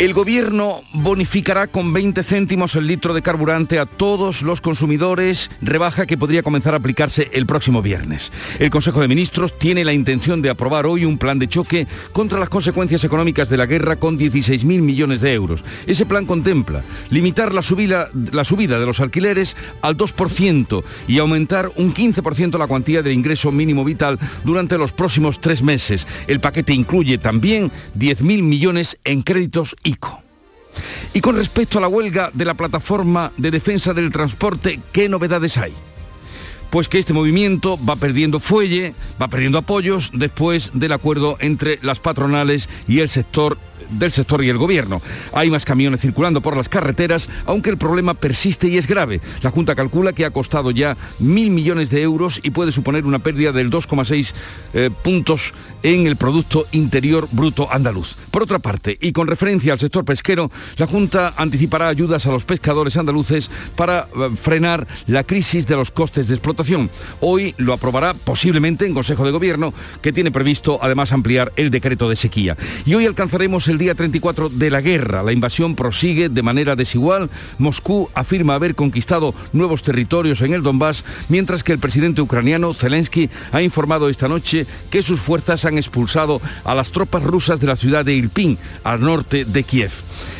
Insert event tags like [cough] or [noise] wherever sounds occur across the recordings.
El gobierno bonificará con 20 céntimos el litro de carburante a todos los consumidores, rebaja que podría comenzar a aplicarse el próximo viernes. El Consejo de Ministros tiene la intención de aprobar hoy un plan de choque contra las consecuencias económicas de la guerra con 16.000 millones de euros. Ese plan contempla limitar la subida, la subida de los alquileres al 2% y aumentar un 15% la cuantía del ingreso mínimo vital durante los próximos tres meses. El paquete incluye también 10.000 millones en créditos ICO. Y con respecto a la huelga de la plataforma de defensa del transporte, ¿qué novedades hay? Pues que este movimiento va perdiendo fuelle, va perdiendo apoyos después del acuerdo entre las patronales y el sector del sector y el gobierno. Hay más camiones circulando por las carreteras, aunque el problema persiste y es grave. La Junta calcula que ha costado ya mil millones de euros y puede suponer una pérdida del 2,6 eh, puntos en el Producto Interior Bruto andaluz. Por otra parte, y con referencia al sector pesquero, la Junta anticipará ayudas a los pescadores andaluces para eh, frenar la crisis de los costes de explotación. Hoy lo aprobará posiblemente en Consejo de Gobierno, que tiene previsto además ampliar el decreto de sequía. Y hoy alcanzaremos el día 34 de la guerra. La invasión prosigue de manera desigual. Moscú afirma haber conquistado nuevos territorios en el Donbass, mientras que el presidente ucraniano Zelensky ha informado esta noche que sus fuerzas han expulsado a las tropas rusas de la ciudad de Irpin, al norte de Kiev.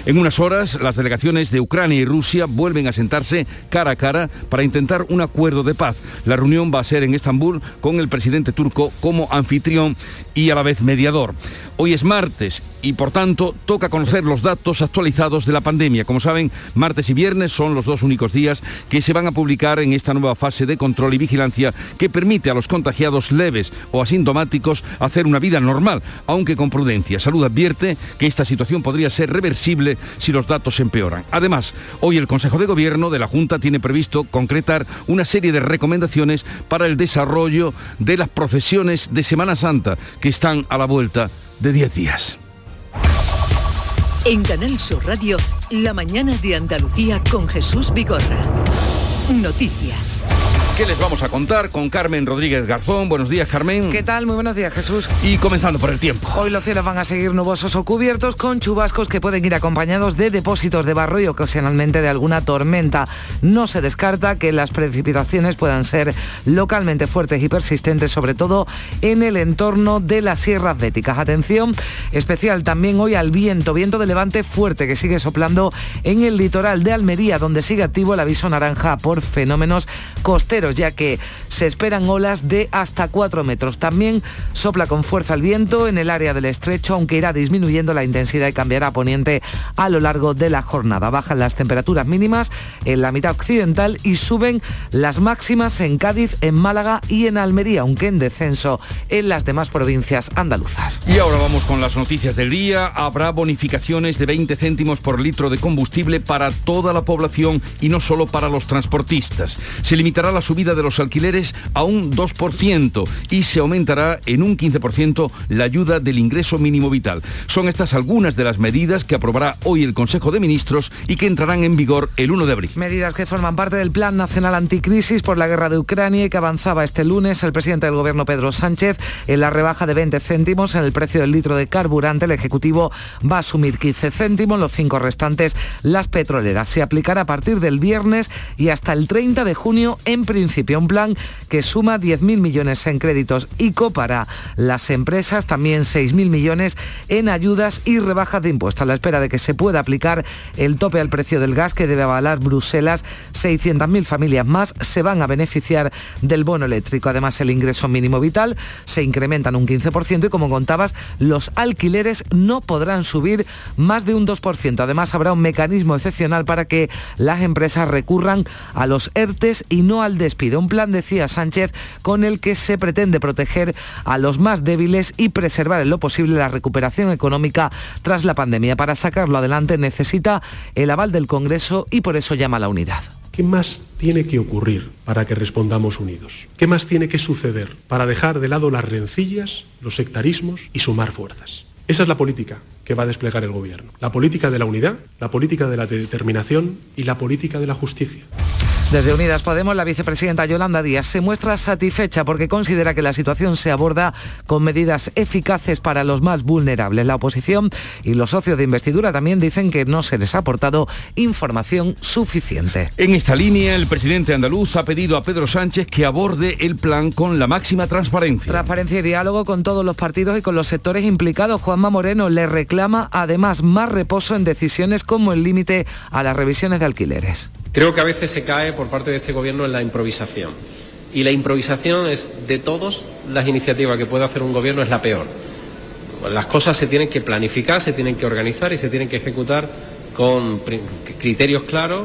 En unas horas, las delegaciones de Ucrania y Rusia vuelven a sentarse cara a cara para intentar un acuerdo de paz. La reunión va a ser en Estambul con el presidente turco como anfitrión y a la vez mediador. Hoy es martes y por tanto toca conocer los datos actualizados de la pandemia. Como saben, martes y viernes son los dos únicos días que se van a publicar en esta nueva fase de control y vigilancia que permite a los contagiados leves o asintomáticos hacer una vida normal, aunque con prudencia. Salud advierte que esta situación podría ser reversible si los datos empeoran. Además, hoy el Consejo de Gobierno de la Junta tiene previsto concretar una serie de recomendaciones para el desarrollo de las procesiones de Semana Santa que están a la vuelta de 10 días. En Canal Sur Radio, la mañana de Andalucía con Jesús Vigorra. Noticias. ¿Qué les vamos a contar con Carmen Rodríguez Garzón? Buenos días, Carmen. ¿Qué tal? Muy buenos días, Jesús. Y comenzando por el tiempo. Hoy los cielos van a seguir nubosos o cubiertos con chubascos que pueden ir acompañados de depósitos de barro y ocasionalmente de alguna tormenta. No se descarta que las precipitaciones puedan ser localmente fuertes y persistentes, sobre todo en el entorno de las sierras béticas. Atención especial también hoy al viento, viento de levante fuerte que sigue soplando en el litoral de Almería, donde sigue activo el aviso naranja por fenómenos costeros ya que se esperan olas de hasta 4 metros. También sopla con fuerza el viento en el área del estrecho, aunque irá disminuyendo la intensidad y cambiará poniente a lo largo de la jornada. Bajan las temperaturas mínimas en la mitad occidental y suben las máximas en Cádiz, en Málaga y en Almería, aunque en descenso en las demás provincias andaluzas. Y ahora vamos con las noticias del día. Habrá bonificaciones de 20 céntimos por litro de combustible para toda la población y no solo para los transportistas. Se limitará la subida de los alquileres a un 2% y se aumentará en un 15% la ayuda del ingreso mínimo vital. Son estas algunas de las medidas que aprobará hoy el Consejo de Ministros y que entrarán en vigor el 1 de abril. Medidas que forman parte del Plan Nacional Anticrisis por la guerra de Ucrania y que avanzaba este lunes el presidente del Gobierno Pedro Sánchez en la rebaja de 20 céntimos en el precio del litro de carburante. El Ejecutivo va a asumir 15 céntimos, los cinco restantes las petroleras. Se aplicará a partir del viernes y hasta el 30 de junio en principio un plan que suma 10.000 millones en créditos ICO para las empresas, también 6.000 millones en ayudas y rebajas de impuestos, a la espera de que se pueda aplicar el tope al precio del gas que debe avalar Bruselas. 600.000 familias más se van a beneficiar del bono eléctrico. Además, el ingreso mínimo vital se incrementa en un 15% y, como contabas, los alquileres no podrán subir más de un 2%. Además, habrá un mecanismo excepcional para que las empresas recurran a los ERTES y no al despido un plan, decía Sánchez, con el que se pretende proteger a los más débiles y preservar en lo posible la recuperación económica tras la pandemia. Para sacarlo adelante necesita el aval del Congreso y por eso llama a la unidad. ¿Qué más tiene que ocurrir para que respondamos unidos? ¿Qué más tiene que suceder para dejar de lado las rencillas, los sectarismos y sumar fuerzas? Esa es la política que va a desplegar el Gobierno. La política de la unidad, la política de la determinación y la política de la justicia. Desde Unidas Podemos, la vicepresidenta Yolanda Díaz se muestra satisfecha porque considera que la situación se aborda con medidas eficaces para los más vulnerables. La oposición y los socios de investidura también dicen que no se les ha aportado información suficiente. En esta línea, el presidente andaluz ha pedido a Pedro Sánchez que aborde el plan con la máxima transparencia. Transparencia y diálogo con todos los partidos y con los sectores implicados. Juanma Moreno le reclama además más reposo en decisiones como el límite a las revisiones de alquileres. Creo que a veces se cae por parte de este gobierno en la improvisación. Y la improvisación es de todas las iniciativas que puede hacer un gobierno es la peor. Las cosas se tienen que planificar, se tienen que organizar y se tienen que ejecutar con criterios claros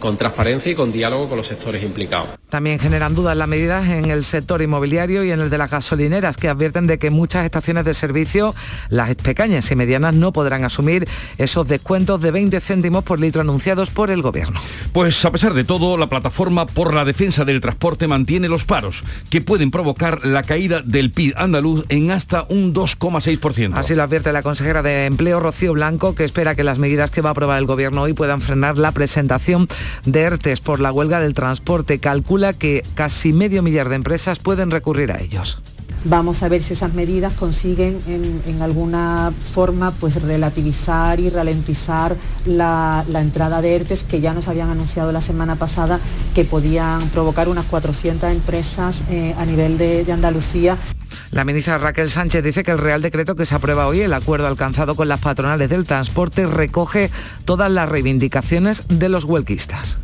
con transparencia y con diálogo con los sectores implicados. También generan dudas las medidas en el sector inmobiliario y en el de las gasolineras, que advierten de que muchas estaciones de servicio, las pequeñas y medianas, no podrán asumir esos descuentos de 20 céntimos por litro anunciados por el Gobierno. Pues a pesar de todo, la plataforma por la defensa del transporte mantiene los paros, que pueden provocar la caída del PIB andaluz en hasta un 2,6%. Así lo advierte la consejera de Empleo, Rocío Blanco, que espera que las medidas que va a aprobar el Gobierno hoy puedan frenar la presentación de ERTES por la huelga del transporte. Calcula que casi medio millar de empresas pueden recurrir a ellos. Vamos a ver si esas medidas consiguen en, alguna forma pues relativizar y ralentizar la, entrada de ERTES que ya nos habían anunciado la semana pasada que podían provocar unas 400 empresas eh, a nivel de Andalucía. La ministra Raquel Sánchez dice que el Real Decreto que se aprueba hoy, el acuerdo alcanzado con las patronales del transporte, recoge todas las reivindicaciones de los huelquistas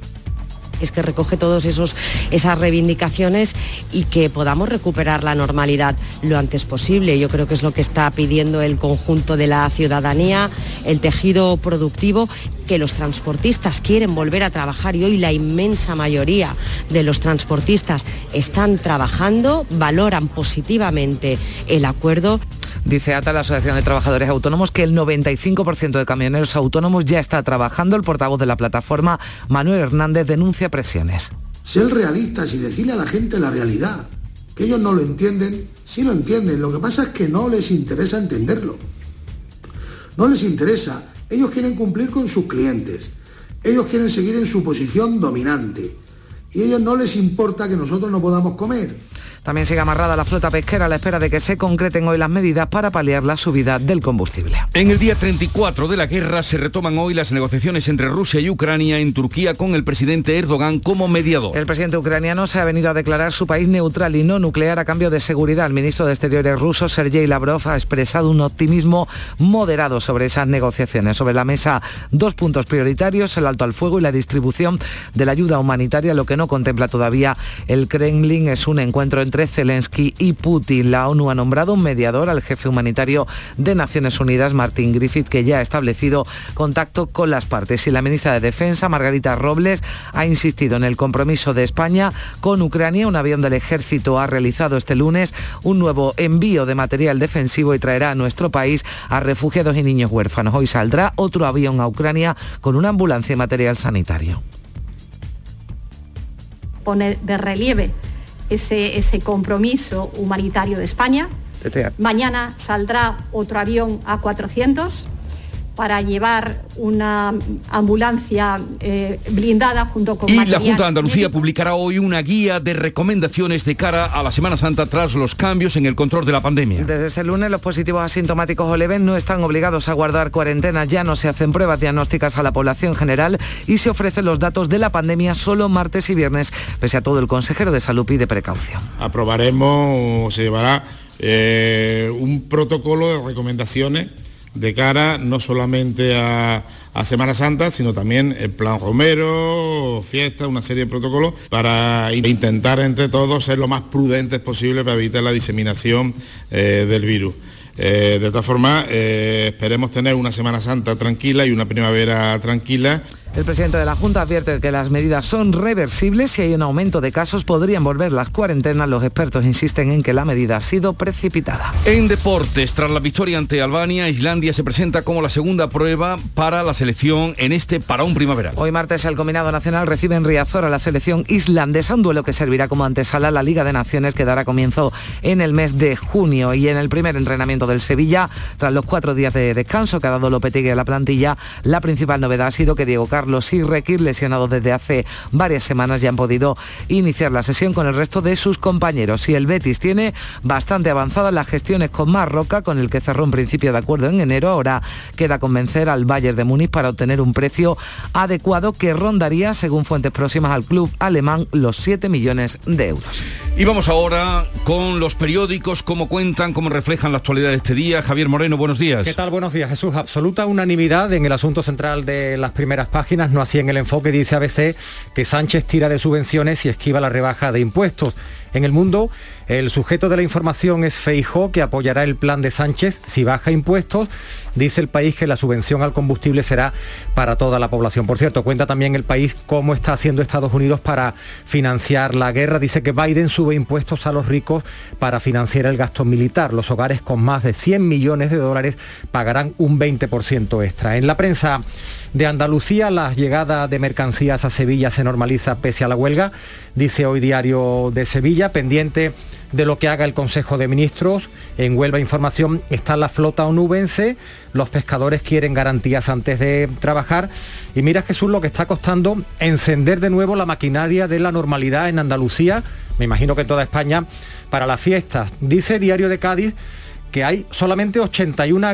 es que recoge todas esas reivindicaciones y que podamos recuperar la normalidad lo antes posible. Yo creo que es lo que está pidiendo el conjunto de la ciudadanía, el tejido productivo que los transportistas quieren volver a trabajar y hoy la inmensa mayoría de los transportistas están trabajando, valoran positivamente el acuerdo. Dice ATA, la Asociación de Trabajadores Autónomos, que el 95% de camioneros autónomos ya está trabajando. El portavoz de la plataforma, Manuel Hernández, denuncia presiones. Ser realistas y decirle a la gente la realidad. Que ellos no lo entienden, sí lo entienden. Lo que pasa es que no les interesa entenderlo. No les interesa. Ellos quieren cumplir con sus clientes. Ellos quieren seguir en su posición dominante. Y a ellos no les importa que nosotros no podamos comer. También sigue amarrada la flota pesquera a la espera de que se concreten hoy las medidas para paliar la subida del combustible. En el día 34 de la guerra se retoman hoy las negociaciones entre Rusia y Ucrania en Turquía con el presidente Erdogan como mediador. El presidente ucraniano se ha venido a declarar su país neutral y no nuclear a cambio de seguridad. El ministro de Exteriores ruso, Sergei Lavrov, ha expresado un optimismo moderado sobre esas negociaciones. Sobre la mesa, dos puntos prioritarios, el alto al fuego y la distribución de la ayuda humanitaria. Lo que no contempla todavía el Kremlin es un encuentro entre Zelensky y Putin. La ONU ha nombrado un mediador al jefe humanitario de Naciones Unidas, Martin Griffith, que ya ha establecido contacto con las partes. Y la ministra de Defensa, Margarita Robles, ha insistido en el compromiso de España con Ucrania. Un avión del ejército ha realizado este lunes un nuevo envío de material defensivo y traerá a nuestro país a refugiados y niños huérfanos. Hoy saldrá otro avión a Ucrania con una ambulancia y material sanitario. Pone de relieve ese, ese compromiso humanitario de España. Mañana saldrá otro avión A400 para llevar una ambulancia eh, blindada junto con... Y la Junta de Andalucía publicará hoy una guía de recomendaciones de cara a la Semana Santa tras los cambios en el control de la pandemia. Desde este lunes los positivos asintomáticos o leves no están obligados a guardar cuarentena, ya no se hacen pruebas diagnósticas a la población general y se ofrecen los datos de la pandemia solo martes y viernes, pese a todo el consejero de salud pide precaución. Aprobaremos, se llevará eh, un protocolo de recomendaciones de cara no solamente a, Semana Santa, sino también el plan Romero, fiesta, una serie de protocolos para intentar entre todos ser lo más prudentes posible para evitar la diseminación eh, del virus. Eh, de todas formas, eh, esperemos tener una Semana Santa tranquila y una primavera tranquila El presidente de la Junta advierte que las medidas son reversibles. Si hay un aumento de casos, podrían volver las cuarentenas. Los expertos insisten en que la medida ha sido precipitada. En deportes, tras la victoria ante Albania, Islandia se presenta como la segunda prueba para la selección en este un primaveral. Hoy martes el combinado nacional recibe en Riazor a la selección islandesa, un duelo que servirá como antesala a la Liga de Naciones que dará comienzo en el mes de junio. Y en el primer entrenamiento del Sevilla, tras los cuatro días de descanso que ha dado Lopetegui a la plantilla, la principal novedad ha sido que Diego Carlos los y Requir, lesionados desde hace varias semanas, ya han podido iniciar la sesión con el resto de sus compañeros. Y el Betis tiene bastante avanzadas las gestiones con Marroca, con el que cerró un principio de acuerdo en enero. Ahora queda convencer al Bayern de Múnich para obtener un precio adecuado que rondaría, según fuentes próximas al club alemán, los 7 millones de euros. Y vamos ahora con los periódicos, cómo cuentan, cómo reflejan la actualidad de este día. Javier Moreno, buenos días. ¿Qué tal? Buenos días, Jesús. Absoluta unanimidad en el asunto central de las primeras páginas, no así en el enfoque, dice ABC que Sánchez tira de subvenciones y esquiva la rebaja de impuestos. En el mundo, el sujeto de la información es Feijó, que apoyará el plan de Sánchez si baja impuestos. Dice el país que la subvención al combustible será para toda la población. Por cierto, cuenta también el país cómo está haciendo Estados Unidos para financiar la guerra. Dice que Biden sube impuestos a los ricos para financiar el gasto militar. Los hogares con más de 100 millones de dólares pagarán un 20% extra. En la prensa de Andalucía, la llegada de mercancías a Sevilla se normaliza pese a la huelga, dice hoy Diario de Sevilla, pendiente de lo que haga el Consejo de Ministros. En Huelva Información está la flota onubense, los pescadores quieren garantías antes de trabajar y mira Jesús lo que está costando encender de nuevo la maquinaria de la normalidad en Andalucía, me imagino que en toda España, para las fiestas. Dice Diario de Cádiz que hay solamente 81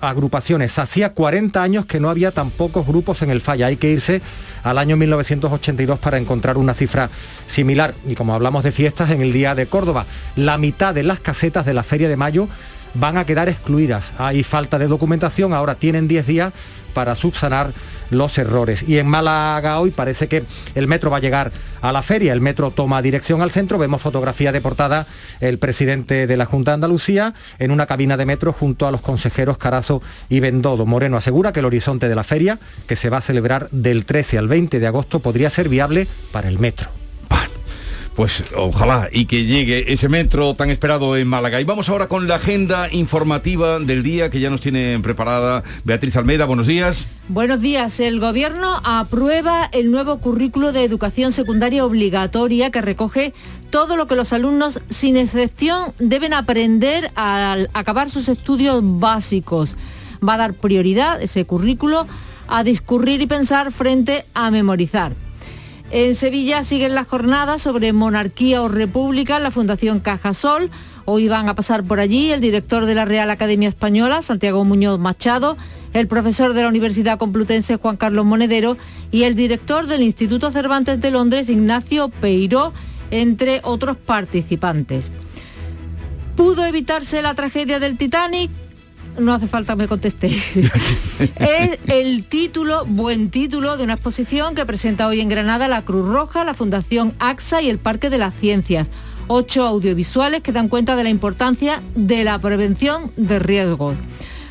agrupaciones. Hacía 40 años que no había tan pocos grupos en el falla. Hay que irse al año 1982 para encontrar una cifra similar. Y como hablamos de fiestas en el Día de Córdoba, la mitad de las casetas de la Feria de Mayo van a quedar excluidas. Hay falta de documentación, ahora tienen 10 días para subsanar los errores. Y en Málaga hoy parece que el metro va a llegar a la feria. El metro toma dirección al centro. Vemos fotografía de portada el presidente de la Junta de Andalucía en una cabina de metro junto a los consejeros Carazo y Bendodo. Moreno asegura que el horizonte de la feria, que se va a celebrar del 13 al 20 de agosto, podría ser viable para el metro pues ojalá y que llegue ese metro tan esperado en Málaga. Y vamos ahora con la agenda informativa del día que ya nos tiene preparada Beatriz Almeida. Buenos días. Buenos días. El Gobierno aprueba el nuevo currículo de educación secundaria obligatoria que recoge todo lo que los alumnos, sin excepción, deben aprender al acabar sus estudios básicos. Va a dar prioridad ese currículo a discurrir y pensar frente a memorizar. En Sevilla siguen las jornadas sobre monarquía o república la Fundación Cajasol. Hoy van a pasar por allí el director de la Real Academia Española, Santiago Muñoz Machado, el profesor de la Universidad Complutense, Juan Carlos Monedero, y el director del Instituto Cervantes de Londres, Ignacio Peiró, entre otros participantes. ¿Pudo evitarse la tragedia del Titanic? No hace falta que me conteste. [laughs] es el título, buen título, de una exposición que presenta hoy en Granada la Cruz Roja, la Fundación AXA y el Parque de las Ciencias. Ocho audiovisuales que dan cuenta de la importancia de la prevención de riesgos.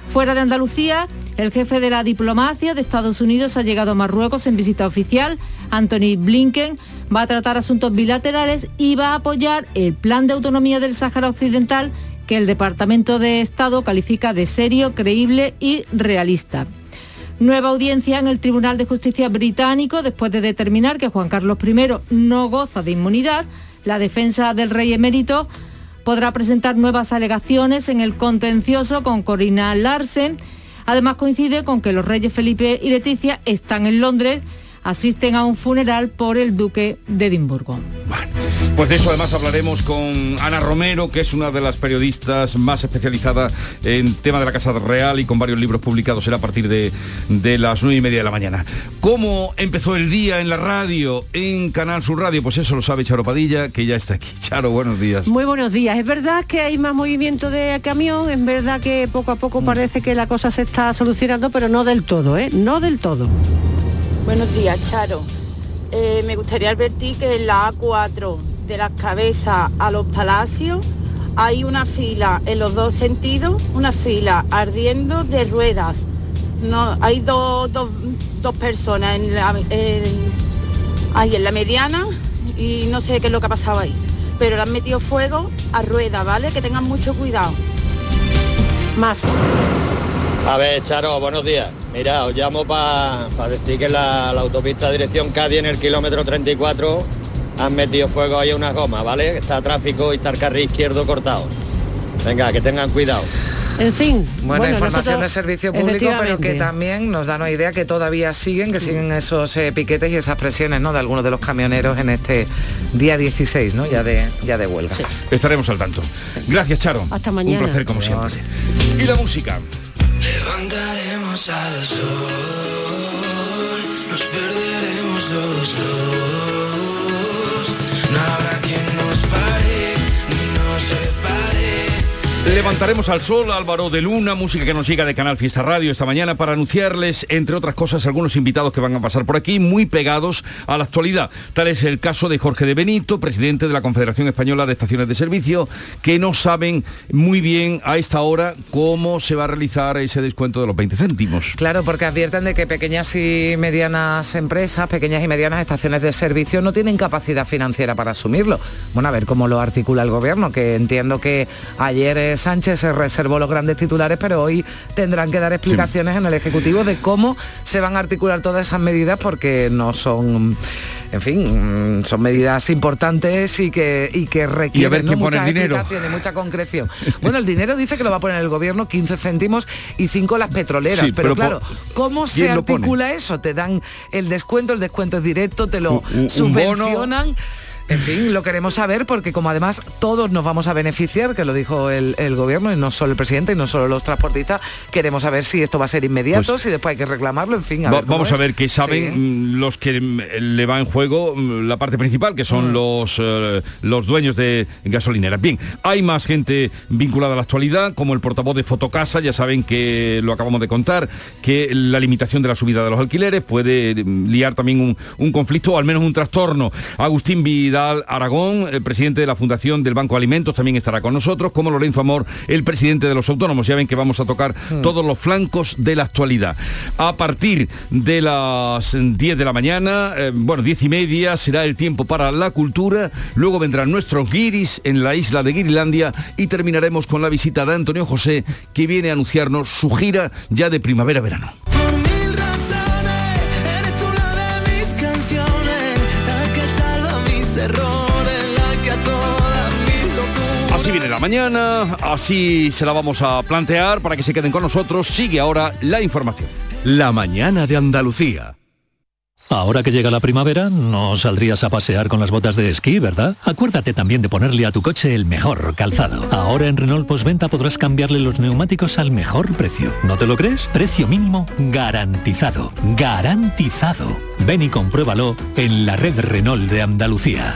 Fuera de Andalucía, el jefe de la diplomacia de Estados Unidos ha llegado a Marruecos en visita oficial. Anthony Blinken va a tratar asuntos bilaterales y va a apoyar el plan de autonomía del Sáhara Occidental que el Departamento de Estado califica de serio, creíble y realista. Nueva audiencia en el Tribunal de Justicia británico después de determinar que Juan Carlos I no goza de inmunidad. La defensa del rey emérito podrá presentar nuevas alegaciones en el contencioso con Corina Larsen. Además coincide con que los reyes Felipe y Leticia están en Londres asisten a un funeral por el duque de Edimburgo. Bueno, pues de eso además hablaremos con Ana Romero, que es una de las periodistas más especializadas en tema de la Casa Real y con varios libros publicados a partir de, de las nueve y media de la mañana. ¿Cómo empezó el día en la radio, en Canal Sur Radio? Pues eso lo sabe Charo Padilla, que ya está aquí. [laughs] Charo, buenos días. Muy buenos días. Es verdad que hay más movimiento de camión, es verdad que poco a poco mm. parece que la cosa se está solucionando, pero no del todo, ¿eh? No del todo. Buenos días, Charo. Eh, me gustaría advertir que en la A4 de las cabezas a los palacios hay una fila en los dos sentidos, una fila ardiendo de ruedas. no, hay dos, dos, dos personas ahí en la mediana y no sé qué es lo que ha pasado ahí. Pero le han metido fuego a rueda, ¿vale? Que tengan mucho cuidado. Más. A ver, Charo, buenos días. Mira, os llamo para decir que la, la autopista dirección Cádiz en el kilómetro 34 han metido fuego ahí a una goma, ¿vale? Está tráfico y está el carril izquierdo cortado. Venga, que tengan cuidado. En fin. Buena bueno, información nosotros- de servicio público, pero que también nos da una idea que todavía siguen, que siguen esos eh, piquetes y esas presiones ¿no? de algunos de los camioneros en este día 16, ¿no? Ya de, ya de huelga. Estaremos al tanto. Gracias, Charo. Hasta mañana. Un placer como siempre. Y la música. Levantaremos al sol, nos perderemos los dos. Levantaremos al sol, Álvaro de Luna, música que nos llega de Canal Fiesta Radio esta mañana para anunciarles, entre otras cosas, algunos invitados que van a pasar por aquí, muy pegados a la actualidad. Tal es el caso de Jorge de Benito, presidente de la Confederación Española de Estaciones de Servicio, que no saben muy bien a esta hora cómo se va a realizar ese descuento de los 20 céntimos. Claro, porque advierten de que pequeñas y medianas empresas, pequeñas y medianas estaciones de servicio no tienen capacidad financiera para asumirlo. Bueno, a ver cómo lo articula el gobierno, que entiendo que ayer Sánchez se reservó los grandes titulares, pero hoy tendrán que dar explicaciones en el Ejecutivo de cómo se van a articular todas esas medidas porque no son, en fin, son medidas importantes y que, y que requieren explicaciones, mucha concreción. Bueno, el dinero dice que lo va a poner el gobierno 15 céntimos y 5 las petroleras, Sí, pero, pero claro, ¿cómo se articula eso? Te dan el descuento, el descuento es directo, te lo Un- un subvencionan. En fin, lo queremos saber porque como además todos nos vamos a beneficiar, que lo dijo el, el gobierno y no solo el presidente y no solo los transportistas, queremos saber si esto va a ser inmediato, Pues- si después hay que reclamarlo, en fin. A Va- ver vamos a ver qué saben Sí. mm, los que mm, le va en juego mm, la parte principal, que son los, eh, los dueños de gasolineras. Bien, hay más gente vinculada a la actualidad, como el portavoz de Fotocasa, ya saben que lo acabamos de contar, que la limitación de la subida de los alquileres puede mm, liar también un, un conflicto o al menos un trastorno. Agustín Vidal Aragón, el presidente de la Fundación del Banco de Alimentos, también estará con nosotros, como Lorenzo Amor, el presidente de los autónomos. Ya ven que vamos a tocar todos los flancos de la actualidad. A partir de las 10 de la mañana, eh, bueno, 10 y media, será el tiempo para la cultura. Luego vendrán nuestros guiris en la isla de Guirilandia y terminaremos con la visita de Antonio José, que viene a anunciarnos su gira ya de primavera-verano. Así viene la mañana, así se la vamos a plantear para que se queden con nosotros. Sigue ahora la información. La mañana de Andalucía. Ahora que llega la primavera, no saldrías a pasear con las botas de esquí, ¿verdad? Acuérdate también de ponerle a tu coche el mejor calzado. Ahora en Renault Postventa podrás cambiarle los neumáticos al mejor precio. ¿No te lo crees? Precio mínimo garantizado. Garantizado. Ven y compruébalo en la red Renault de Andalucía.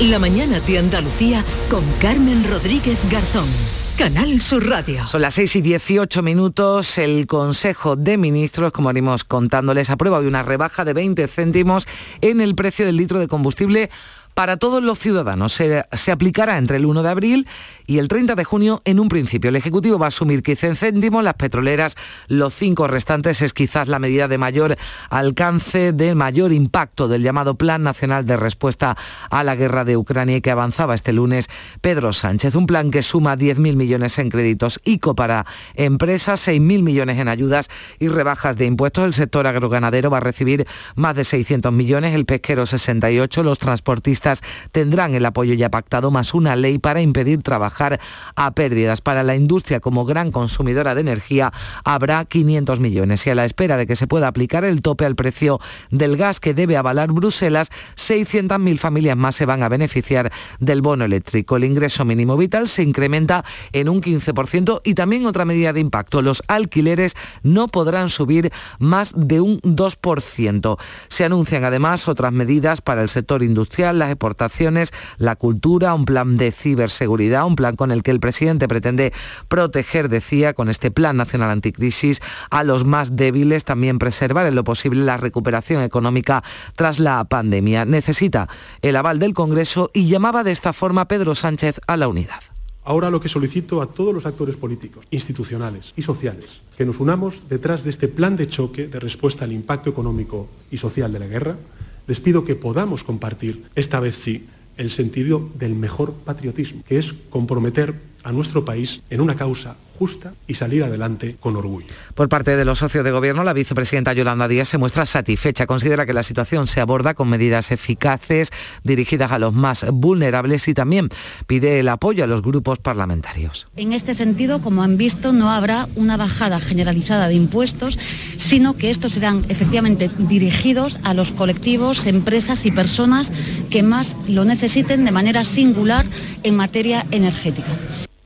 La mañana de Andalucía con Carmen Rodríguez Garzón. Canal Sur Radio. Son las 6 y 18 minutos. El Consejo de Ministros, como venimos contándoles, aprueba hoy una rebaja de 20 céntimos en el precio del litro de combustible para todos los ciudadanos. Se, aplicará entre el 1 de abril y el 30 de junio en un principio. El Ejecutivo va a asumir 15 céntimos, las petroleras los cinco restantes. Es quizás la medida de mayor alcance, de mayor impacto del llamado Plan Nacional de Respuesta a la Guerra de Ucrania que avanzaba este lunes Pedro Sánchez. Un plan que suma 10.000 millones en créditos ICO para empresas, 6.000 millones en ayudas y rebajas de impuestos. El sector agroganadero va a recibir más de 600 millones, el pesquero 68, los transportistas tendrán el apoyo ya pactado más una ley para impedir trabajar a pérdidas. Para la industria como gran consumidora de energía habrá 500 millones y a la espera de que se pueda aplicar el tope al precio del gas que debe avalar Bruselas, 600.000 familias más se van a beneficiar del bono eléctrico. El ingreso mínimo vital se incrementa en un 15% y también otra medida de impacto. Los alquileres no podrán subir más de un 2%. Se anuncian además otras medidas para el sector industrial, las exportaciones, la cultura, un plan de ciberseguridad, un plan con el que el presidente pretende proteger, decía, con este Plan Nacional Anticrisis a los más débiles, también preservar en lo posible la recuperación económica tras la pandemia. Necesita el aval del Congreso y llamaba de esta forma Pedro Sánchez a la unidad. Ahora lo que solicito a todos los actores políticos, institucionales y sociales, que nos unamos detrás de este plan de choque de respuesta al impacto económico y social de la guerra, les pido que podamos compartir, esta vez sí, el sentido del mejor patriotismo, que es comprometer a nuestro país en una causa justa y salir adelante con orgullo. Por parte de los socios de gobierno, la vicepresidenta Yolanda Díaz se muestra satisfecha. Considera que la situación se aborda con medidas eficaces dirigidas a los más vulnerables y también pide el apoyo a los grupos parlamentarios. En este sentido, como han visto, no habrá una bajada generalizada de impuestos, sino que estos serán efectivamente dirigidos a los colectivos, empresas y personas que más lo necesiten de manera singular en materia energética.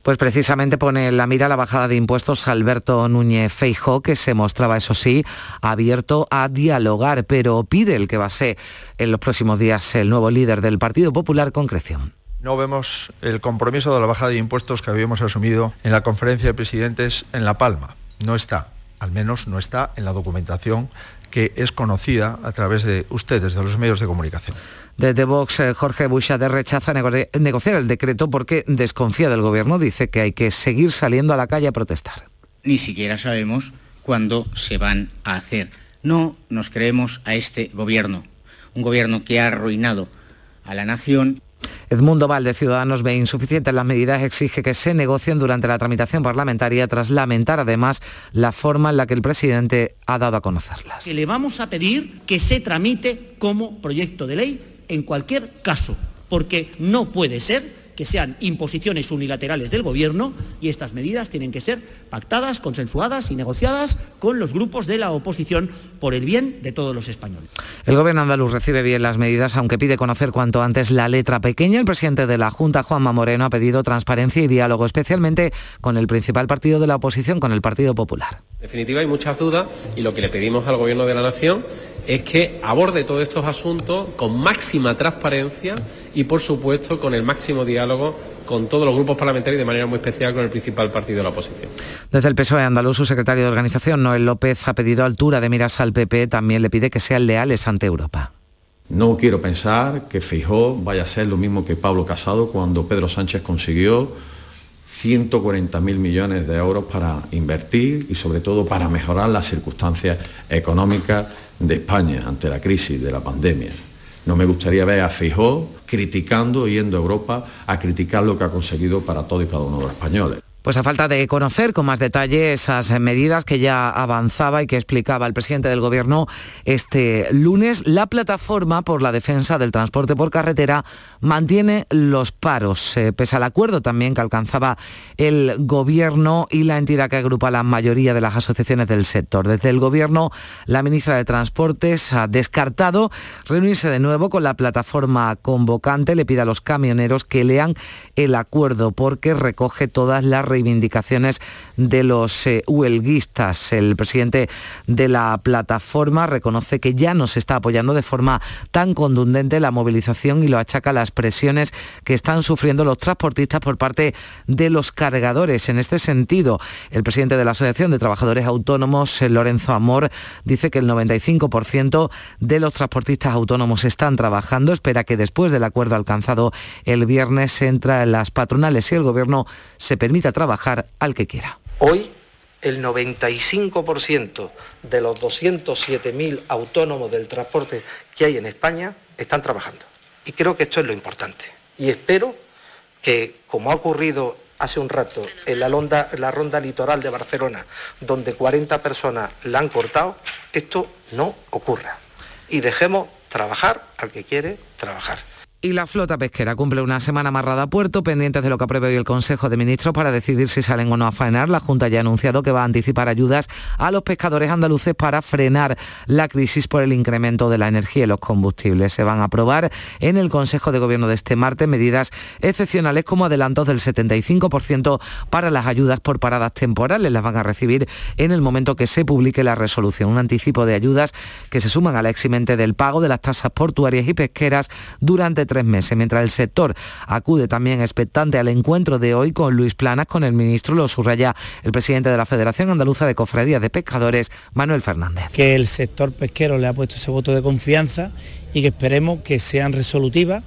Pues precisamente pone la mira la bajada de impuestos Alberto Núñez Feijó, que se mostraba, eso sí, abierto a dialogar, pero pide el que va a ser en los próximos días el nuevo líder del Partido Popular Concreción. No vemos el compromiso de la bajada de impuestos que habíamos asumido en la conferencia de presidentes en La Palma. No está, al menos no está en la documentación que es conocida a través de ustedes, de los medios de comunicación. Desde Vox, eh, Jorge Bushade rechaza negociar el decreto porque desconfía del gobierno. Dice que hay que seguir saliendo a la calle a protestar. Ni siquiera sabemos cuándo se van a hacer. No nos creemos a este gobierno, un gobierno que ha arruinado a la nación Edmundo Valde, Ciudadanos, ve insuficientes las medidas, exige que se negocien durante la tramitación parlamentaria, tras lamentar además la forma en la que el presidente ha dado a conocerlas. le vamos a pedir que se tramite como proyecto de ley en cualquier caso, porque no puede ser que sean imposiciones unilaterales del Gobierno y estas medidas tienen que ser pactadas, consensuadas y negociadas con los grupos de la oposición por el bien de todos los españoles. El Gobierno andaluz recibe bien las medidas, aunque pide conocer cuanto antes la letra pequeña. El presidente de la Junta, Juanma Moreno, ha pedido transparencia y diálogo, especialmente con el principal partido de la oposición, con el Partido Popular. En definitiva, hay muchas dudas y lo que le pedimos al Gobierno de la Nación es que aborde todos estos asuntos con máxima transparencia y, por supuesto, con el máximo diálogo con todos los grupos parlamentarios y de manera muy especial con el principal partido de la oposición. Desde el PSOE andaluz, su secretario de organización, Noel López, ha pedido altura de miras al PP, también le pide que sean leales ante Europa. No quiero pensar que Feijó vaya a ser lo mismo que Pablo Casado cuando Pedro Sánchez consiguió 140.000 millones de euros para invertir y sobre todo para mejorar las circunstancias económicas de España ante la crisis de la pandemia. No me gustaría ver a Feijó criticando, yendo a Europa a criticar lo que ha conseguido para todos y cada uno de los españoles. Pues a falta de conocer con más detalle esas medidas que ya avanzaba y que explicaba el presidente del Gobierno este lunes, la plataforma por la defensa del transporte por carretera mantiene los paros, eh, pese al acuerdo también que alcanzaba el Gobierno y la entidad que agrupa la mayoría de las asociaciones del sector. Desde el Gobierno, la ministra de Transportes ha descartado reunirse de nuevo con la plataforma convocante, le pide a los camioneros que lean el acuerdo porque recoge todas las reivindicaciones de los eh, huelguistas. El presidente de la plataforma reconoce que ya no se está apoyando de forma tan contundente la movilización y lo achaca a las presiones que están sufriendo los transportistas por parte de los cargadores. En este sentido, el presidente de la Asociación de Trabajadores Autónomos, eh, Lorenzo Amor, dice que el 95% de los transportistas autónomos están trabajando. Espera que después del acuerdo alcanzado el viernes entra en las patronales y el gobierno se permita al que quiera. Hoy el 95% de los 207.000 autónomos del transporte que hay en España están trabajando. Y creo que esto es lo importante. Y espero que, como ha ocurrido hace un rato en la, la ronda litoral de Barcelona, donde 40 personas la han cortado, esto no ocurra. Y dejemos trabajar al que quiere trabajar. Y la flota pesquera cumple una semana amarrada a puerto, pendientes de lo que apruebe hoy el Consejo de Ministros para decidir si salen o no a faenar. La Junta ya ha anunciado que va a anticipar ayudas a los pescadores andaluces para frenar la crisis por el incremento de la energía y los combustibles. Se van a aprobar en el Consejo de Gobierno de este martes medidas excepcionales como adelantos del 75% para las ayudas por paradas temporales. Las van a recibir en el momento que se publique la resolución. Un anticipo de ayudas que se suman a la eximente del pago de las tasas portuarias y pesqueras durante tres meses, mientras el sector acude también expectante al encuentro de hoy con Luis Planas, con el ministro, lo subraya el presidente de la Federación Andaluza de Cofradías de Pescadores, Manuel Fernández. Que el sector pesquero le ha puesto ese voto de confianza y que esperemos que sean resolutivas,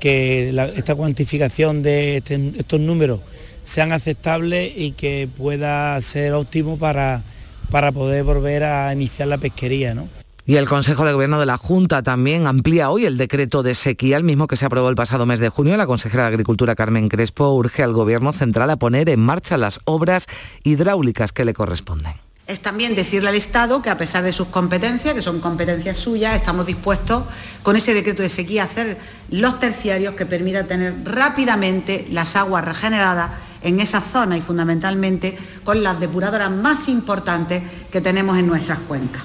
que esta cuantificación de este, estos números sean aceptables y que pueda ser óptimo para, para poder volver a iniciar la pesquería. ¿no? Y el Consejo de Gobierno de la Junta también amplía hoy el decreto de sequía, el mismo que se aprobó el pasado mes de junio. La consejera de Agricultura Carmen Crespo urge al Gobierno central a poner en marcha las obras hidráulicas que le corresponden es también decirle al Estado que a pesar de sus competencias, que son competencias suyas, estamos dispuestos con ese decreto de sequía a hacer los terciarios que permitan tener rápidamente las aguas regeneradas en esa zona y fundamentalmente con las depuradoras más importantes que tenemos en nuestras cuencas.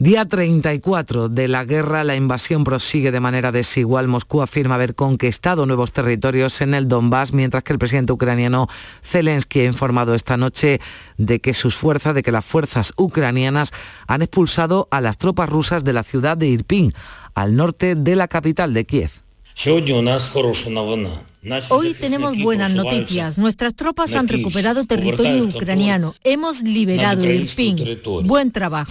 Día 34 de la guerra, la invasión prosigue de manera desigual. Moscú afirma haber conquistado nuevos territorios en el Donbass, mientras que el presidente ucraniano Zelensky ha informado esta noche de que sus fuerzas, de que las fuerzas ucranianas han expulsado a las tropas rusas de la ciudad de Irpin, al norte de la capital de Kiev. Hoy tenemos buenas noticias. Nuestras tropas han recuperado territorio ucraniano. Hemos liberado Irpin. Buen trabajo.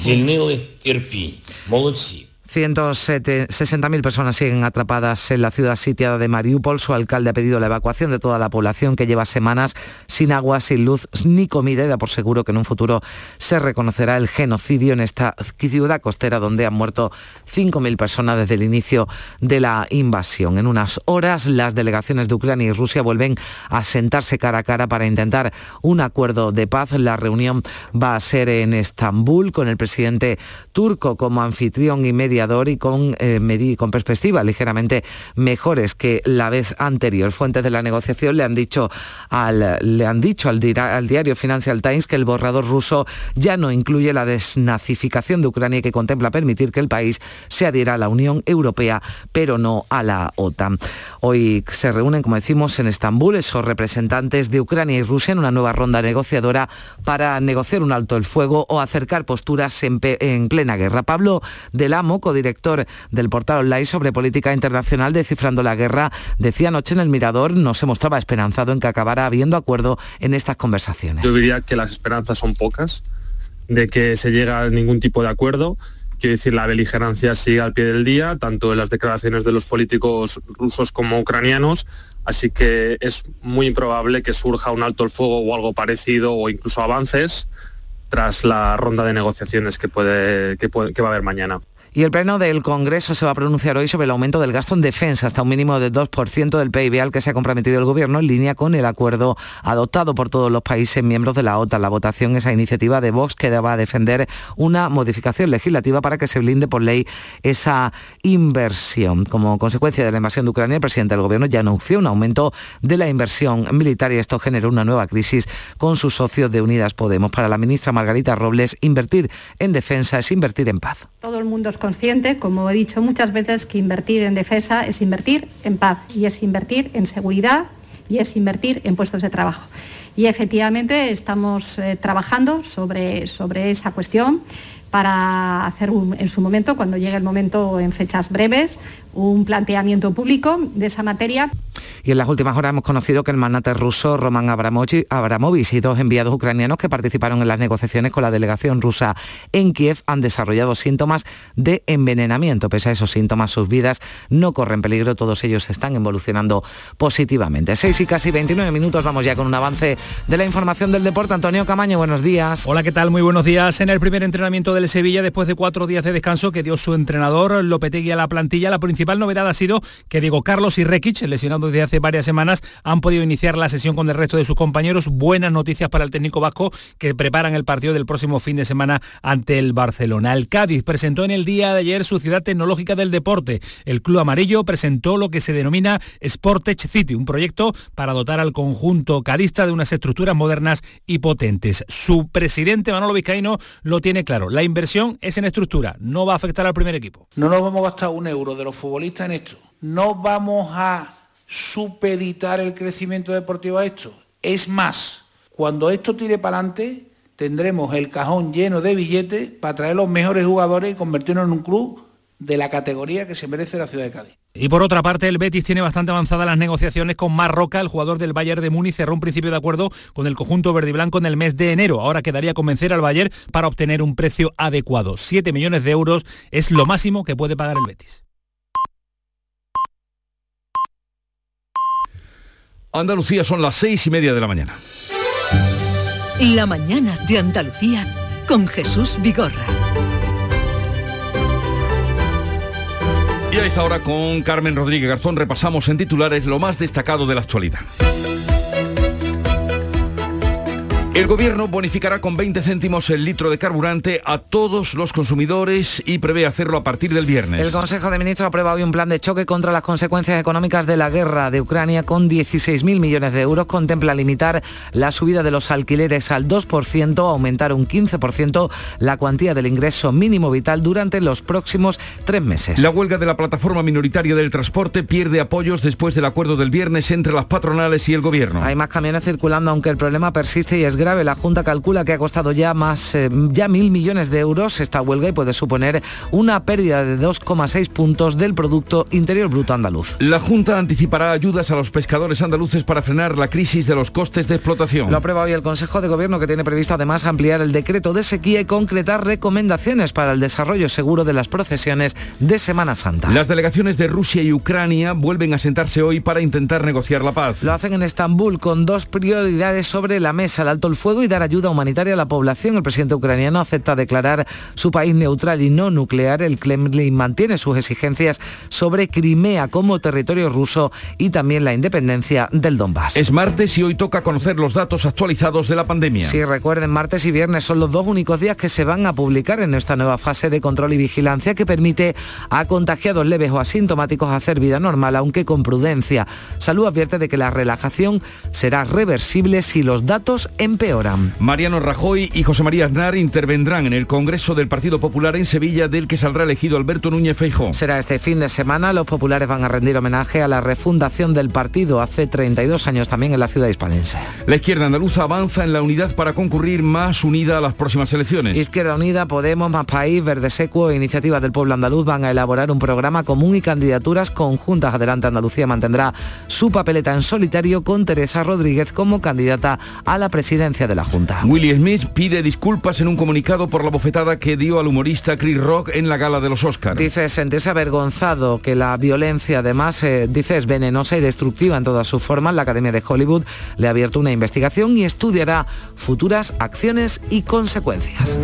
160.000 personas siguen atrapadas en la ciudad sitiada de Mariupol. Su alcalde ha pedido la evacuación de toda la población que lleva semanas sin agua, sin luz ni comida y da por seguro que en un futuro se reconocerá el genocidio en esta ciudad costera donde han muerto 5.000 personas desde el inicio de la invasión. En unas horas las delegaciones de Ucrania y Rusia vuelven a sentarse cara a cara para intentar un acuerdo de paz. La reunión va a ser en Estambul con el presidente turco como anfitrión y media y con, eh, con perspectivas ligeramente mejores que la vez anterior. Fuentes de la negociación le han dicho al, le han dicho al, al diario Financial Times que el borrador ruso ya no incluye la desnazificación de Ucrania que contempla permitir que el país se adhiera a la Unión Europea, pero no a la OTAN. Hoy se reúnen, como decimos, en Estambul esos representantes de Ucrania y Rusia en una nueva ronda negociadora para negociar un alto el fuego o acercar posturas en, en plena guerra. Pablo del Amo, director del portal online sobre política internacional Descifrando la Guerra, decía anoche en el Mirador no se mostraba esperanzado en que acabara habiendo acuerdo en estas conversaciones. Yo diría que las esperanzas son pocas de que se llegue a ningún tipo de acuerdo. Quiero decir, la beligerancia sigue al pie del día, tanto en las declaraciones de los políticos rusos como ucranianos, así que es muy improbable que surja un alto el fuego o algo parecido o incluso avances tras la ronda de negociaciones que, puede, que, puede, que va a haber mañana. Y el Pleno del Congreso se va a pronunciar hoy sobre el aumento del gasto en defensa hasta un mínimo de 2% del PIB al que se ha comprometido el Gobierno en línea con el acuerdo adoptado por todos los países miembros de la OTAN. La votación, esa iniciativa de Vox que va a defender una modificación legislativa para que se blinde por ley esa inversión. Como consecuencia de la invasión de Ucrania, el presidente del Gobierno ya anunció un aumento de la inversión militar y esto generó una nueva crisis con sus socios de Unidas Podemos. Para la ministra Margarita Robles, invertir en defensa es invertir en paz. Todo el mundo consciente, como he dicho muchas veces, que invertir en defensa es invertir en paz y es invertir en seguridad y es invertir en puestos de trabajo. Y efectivamente estamos eh, trabajando sobre, sobre esa cuestión para hacer en su momento, cuando llegue el momento en fechas breves, un planteamiento público de esa materia. Y en las últimas horas hemos conocido que el magnate ruso Roman Abramovich y dos enviados ucranianos que participaron en las negociaciones con la delegación rusa en Kiev han desarrollado síntomas de envenenamiento. Pese a esos síntomas, sus vidas no corren peligro, todos ellos están evolucionando positivamente. 6 y casi 29 minutos, vamos ya con un avance de la información del deporte. Antonio Camaño, buenos días. Hola, ¿qué tal? Muy buenos días. En el primer entrenamiento del Sevilla, después de cuatro días de descanso que dio su entrenador Lopetegui a la plantilla, la principal novedad ha sido que Diego Carlos y Rekic, lesionados de desde hace varias semanas han podido iniciar la sesión con el resto de sus compañeros. Buenas noticias para el técnico vasco que preparan el partido del próximo fin de semana ante el Barcelona. El Cádiz presentó en el día de ayer su ciudad tecnológica del deporte. El Club Amarillo presentó lo que se denomina Sportech City, un proyecto para dotar al conjunto cadista de unas estructuras modernas y potentes. Su presidente Manolo Vizcaíno lo tiene claro. La inversión es en estructura, no va a afectar al primer equipo. No nos vamos a gastar un euro de los futbolistas en esto. No vamos a supeditar el crecimiento deportivo a esto. Es más, cuando esto tire para adelante, tendremos el cajón lleno de billetes para traer los mejores jugadores y convertirnos en un club de la categoría que se merece la ciudad de Cádiz. Y por otra parte, el Betis tiene bastante avanzadas las negociaciones con Marroca, el jugador del Bayern de Múnich cerró un principio de acuerdo con el conjunto verde y blanco en el mes de enero. Ahora quedaría convencer al Bayern para obtener un precio adecuado. 7 millones de euros es lo máximo que puede pagar el Betis. Andalucía son las seis y media de la mañana. La mañana de Andalucía con Jesús Vigorra. Y a esta hora con Carmen Rodríguez Garzón repasamos en titulares lo más destacado de la actualidad. El gobierno bonificará con 20 céntimos el litro de carburante a todos los consumidores y prevé hacerlo a partir del viernes. El Consejo de Ministros aprueba hoy un plan de choque contra las consecuencias económicas de la guerra de Ucrania con 16.000 millones de euros. Contempla limitar la subida de los alquileres al 2%, aumentar un 15% la cuantía del ingreso mínimo vital durante los próximos tres meses. La huelga de la plataforma minoritaria del transporte pierde apoyos después del acuerdo del viernes entre las patronales y el gobierno. Hay más camiones circulando aunque el problema persiste y es grave la Junta calcula que ha costado ya más, eh, ya mil millones de euros esta huelga y puede suponer una pérdida de 2,6 puntos del Producto Interior Bruto andaluz. La Junta anticipará ayudas a los pescadores andaluces para frenar la crisis de los costes de explotación. Lo aprueba hoy el Consejo de Gobierno que tiene previsto además ampliar el decreto de sequía y concretar recomendaciones para el desarrollo seguro de las procesiones de Semana Santa. Las delegaciones de Rusia y Ucrania vuelven a sentarse hoy para intentar negociar la paz. Lo hacen en Estambul con dos prioridades sobre la mesa, el alto el fuego y dar ayuda humanitaria a la población. El presidente ucraniano acepta declarar su país neutral y no nuclear. El Kremlin mantiene sus exigencias sobre Crimea como territorio ruso y también la independencia del Donbass. Es martes y hoy toca conocer los datos actualizados de la pandemia. Sí, recuerden, martes y viernes son los dos únicos días que se van a publicar en esta nueva fase de control y vigilancia que permite a contagiados leves o asintomáticos hacer vida normal, aunque con prudencia. Salud advierte de que la relajación será reversible si los datos empeoran. Mariano Rajoy y José María Aznar intervendrán en el Congreso del Partido Popular en Sevilla, del que saldrá elegido Alberto Núñez Feijó. Será este fin de semana. Los populares van a rendir homenaje a la refundación del partido hace 32 años también en la ciudad hispanense. La izquierda andaluza avanza en la unidad para concurrir más unida a las próximas elecciones. Izquierda Unida, Podemos, Más País, Verde Secuo e Iniciativa del Pueblo Andaluz van a elaborar un programa común y candidaturas conjuntas. Adelante Andalucía mantendrá su papeleta en solitario con Teresa Rodríguez como candidata a la presidencia de la Junta. Willie Smith pide disculpas en un comunicado por la bofetada que dio al humorista Chris Rock en la gala de los Oscars. Dice sentirse avergonzado que la violencia además eh, dice es venenosa y destructiva en todas sus formas. La Academia de Hollywood le ha abierto una investigación y estudiará futuras acciones y consecuencias.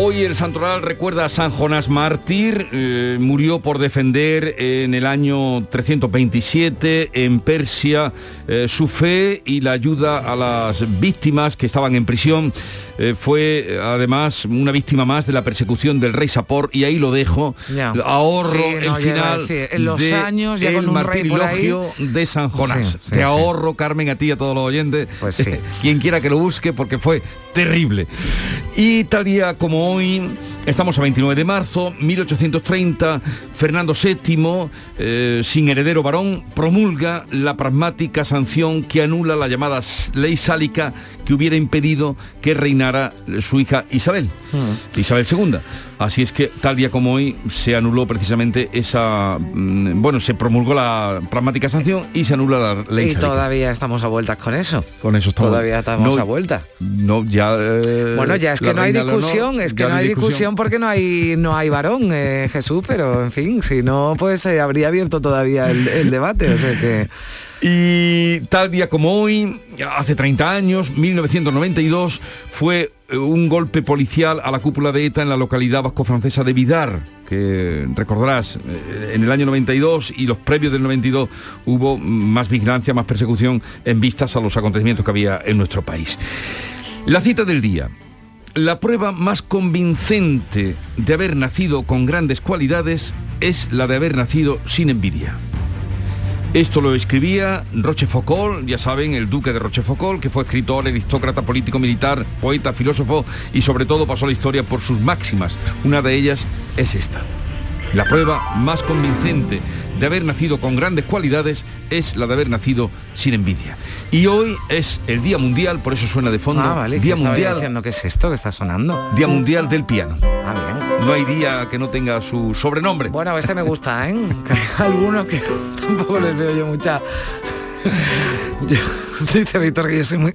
Hoy el santoral recuerda a San Jonás mártir, eh, murió por defender en el año 327 en Persia eh, su fe y la ayuda a las víctimas que estaban en prisión. Eh, fue además una víctima más de la persecución del rey Sapor y ahí lo dejo. Ahorro el final en los años ya el con un martirilogio de San Jonás. Te ahorro, Carmen, a ti y a todos los oyentes. Pues [laughs] Quien quiera que lo busque porque fue terrible. Y tal día como hoy, estamos a 29 de marzo, 1830, Fernando VII, eh, sin heredero varón, promulga la pragmática sanción que anula la llamada ley sálica que hubiera impedido que reinara su hija Isabel, Hmm. Isabel II. Así es que tal día como hoy se anuló precisamente esa, mm, bueno, se promulgó la pragmática sanción y se anula la ley Y todavía estamos a vueltas con eso. Con eso estamos. Todavía estamos No, a vuelta. No, ya. eh, Bueno, ya es que no hay Leonor, discusión, es que no hay discusión porque no hay no hay varón, eh, Jesús, pero en fin, si no, pues eh, habría abierto todavía el, el debate. O sea que. [laughs] Y tal día como hoy, hace 30 años, 1992, fue un golpe policial a la cúpula de ETA en la localidad vasco-francesa de Vidar, que recordarás, eh, en el año 92 y los previos del 92 hubo más vigilancia, más persecución en vistas a los acontecimientos que había en nuestro país. La cita del día. La prueba más convincente de haber nacido con grandes cualidades es la de haber nacido sin envidia. Esto lo escribía Rochefoucauld, ya saben, el duque de Rochefoucauld, que fue escritor, aristócrata, político, militar, poeta, filósofo y sobre todo pasó la historia por sus máximas. Una de ellas es esta. La prueba más convincente de haber nacido con grandes cualidades es la de haber nacido sin envidia. Y hoy es el Día Mundial, por eso suena de fondo. Ah, vale, Día Mundial. diciendo qué es esto que está sonando. Día Mundial del Piano. Ah, bien. No hay día que no tenga su sobrenombre. Bueno, este me gusta, ¿eh? [laughs] Algunos que tampoco les veo yo mucha. [laughs] dice Víctor que yo soy muy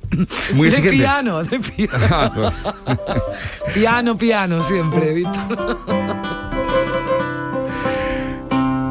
muy de piano, de piano. [laughs] Ah, pues. piano, piano siempre, Víctor.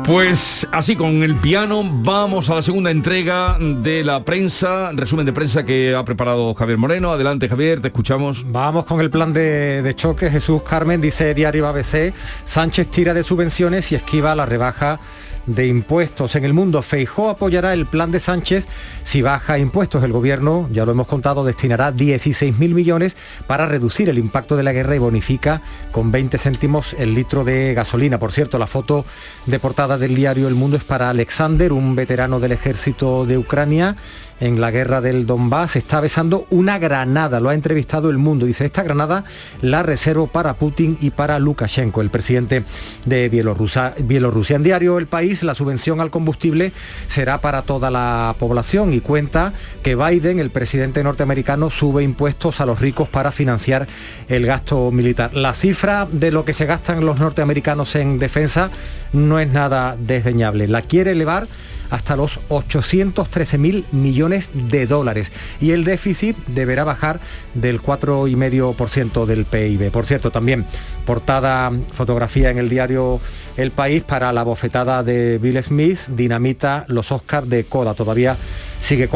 Pues así con el piano vamos a la segunda entrega de la prensa, resumen de prensa que ha preparado Javier Moreno. Adelante Javier, te escuchamos. Vamos con el plan de, choque. Jesús Carmen dice Diario ABC, Sánchez tira de subvenciones y esquiva la rebaja de impuestos. En el mundo, Feijó apoyará el plan de Sánchez si baja impuestos. El gobierno, ya lo hemos contado, destinará 16.000 millones para reducir el impacto de la guerra y bonifica con 20 céntimos el litro de gasolina. Por cierto, la foto de portada del diario El Mundo es para Alexander, un veterano del ejército de Ucrania en la guerra del Donbass, está besando una granada, lo ha entrevistado el mundo, dice, esta granada la reservo para Putin y para Lukashenko, el presidente de Bielorrusia. Bielorrusia. En diario El País, la subvención al combustible será para toda la población y cuenta que Biden, el presidente norteamericano, sube impuestos a los ricos para financiar el gasto militar. La cifra de lo que se gastan los norteamericanos en defensa no es nada desdeñable, la quiere elevar hasta los 813 mil millones de dólares y el déficit deberá bajar del 4,5% del PIB. Por cierto, también portada fotografía en el diario El País para la bofetada de Bill Smith, dinamita los Oscars de Coda. Todavía sigue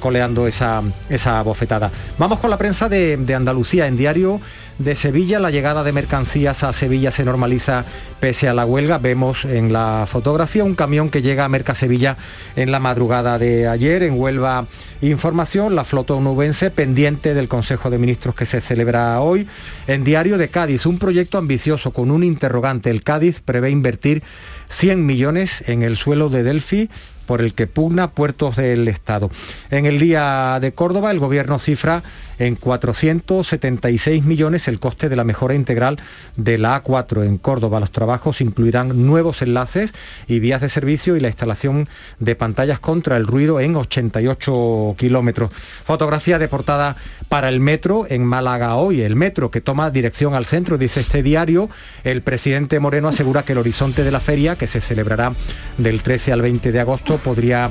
coleando esa, esa bofetada. Vamos con la prensa de, de Andalucía en diario de Sevilla. La llegada de mercancías a Sevilla se normaliza pese a la huelga. Vemos en la fotografía un camión que llega a Merca Sevilla en la madrugada de ayer. En Huelva Información, la flota onubense pendiente del Consejo de Ministros que se celebra hoy. En Diario de Cádiz, un proyecto ambicioso con un interrogante. El Cádiz prevé invertir 100 millones en el suelo de Delphi por el que pugna puertos del Estado. En el día de Córdoba, el gobierno cifra en 476 millones el coste de la mejora integral de la A4 en Córdoba. Los trabajos incluirán nuevos enlaces y vías de servicio y la instalación de pantallas contra el ruido en 88 kilómetros. Fotografía de portada para el metro en Málaga hoy. El metro que toma dirección al centro, dice este diario. El presidente Moreno asegura que el horizonte de la feria, que se celebrará del 13 al 20 de agosto, podría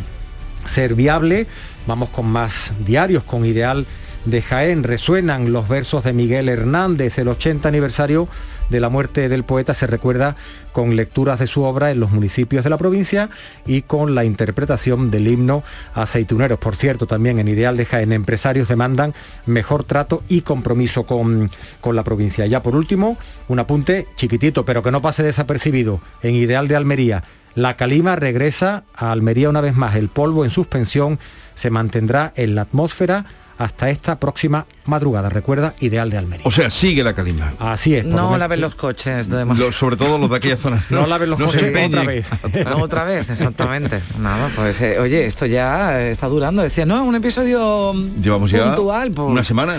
ser viable. Vamos con más diarios, con Ideal de Jaén. Resuenan los versos de Miguel Hernández, el 80 aniversario de la muerte del poeta se recuerda con lecturas de su obra en los municipios de la provincia y con la interpretación del himno aceituneros. Por cierto, también en Ideal de Jaén, empresarios demandan mejor trato y compromiso con, con la provincia. Ya por último, un apunte chiquitito, pero que no pase desapercibido. En Ideal de Almería, la calima regresa a Almería una vez más. El polvo en suspensión se mantendrá en la atmósfera hasta esta próxima madrugada. Recuerda, ideal de Almería. O sea, sigue la calima. Así es. No laven los coches, sobre todo los de aquella zona. [laughs] No, laven los coches otra vez. [laughs] no, otra vez, exactamente. Nada, pues eh, oye, esto ya está durando. Decía, no, un episodio Llevamos puntual. Ya una semana.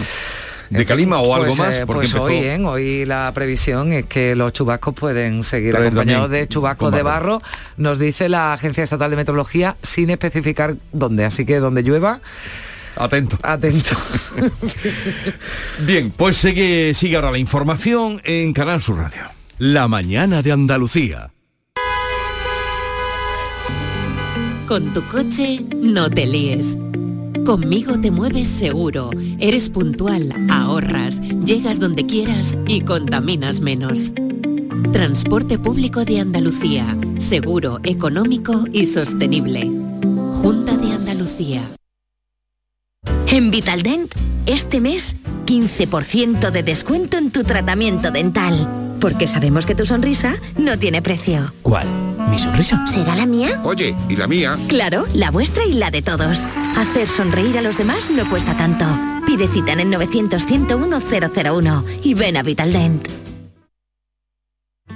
¿De calima o algo pues, más? Eh, pues hoy, ¿eh? hoy la previsión es que los chubascos pueden seguir acompañados de chubascos de barro. Nos dice la Agencia Estatal de Meteorología sin especificar dónde. Así que donde llueva, Atento. Atentos. [laughs] Bien, pues sigue, sigue ahora la información en Canal Sur Radio. La mañana de Andalucía. Con tu coche no te líes. Conmigo te mueves seguro, eres puntual, ahorras, llegas donde quieras y contaminas menos. Transporte público de Andalucía, seguro, económico y sostenible. Junta de Andalucía. En Vitaldent, este mes, 15% de descuento en tu tratamiento dental. Porque sabemos que tu sonrisa no tiene precio. ¿Cuál? ¿Mi sonrisa? ¿Será la mía? Oye, ¿y la mía? Claro, la vuestra y la de todos. Hacer sonreír a los demás no cuesta tanto. Pide cita en el 900-101-001 y ven a Vitaldent.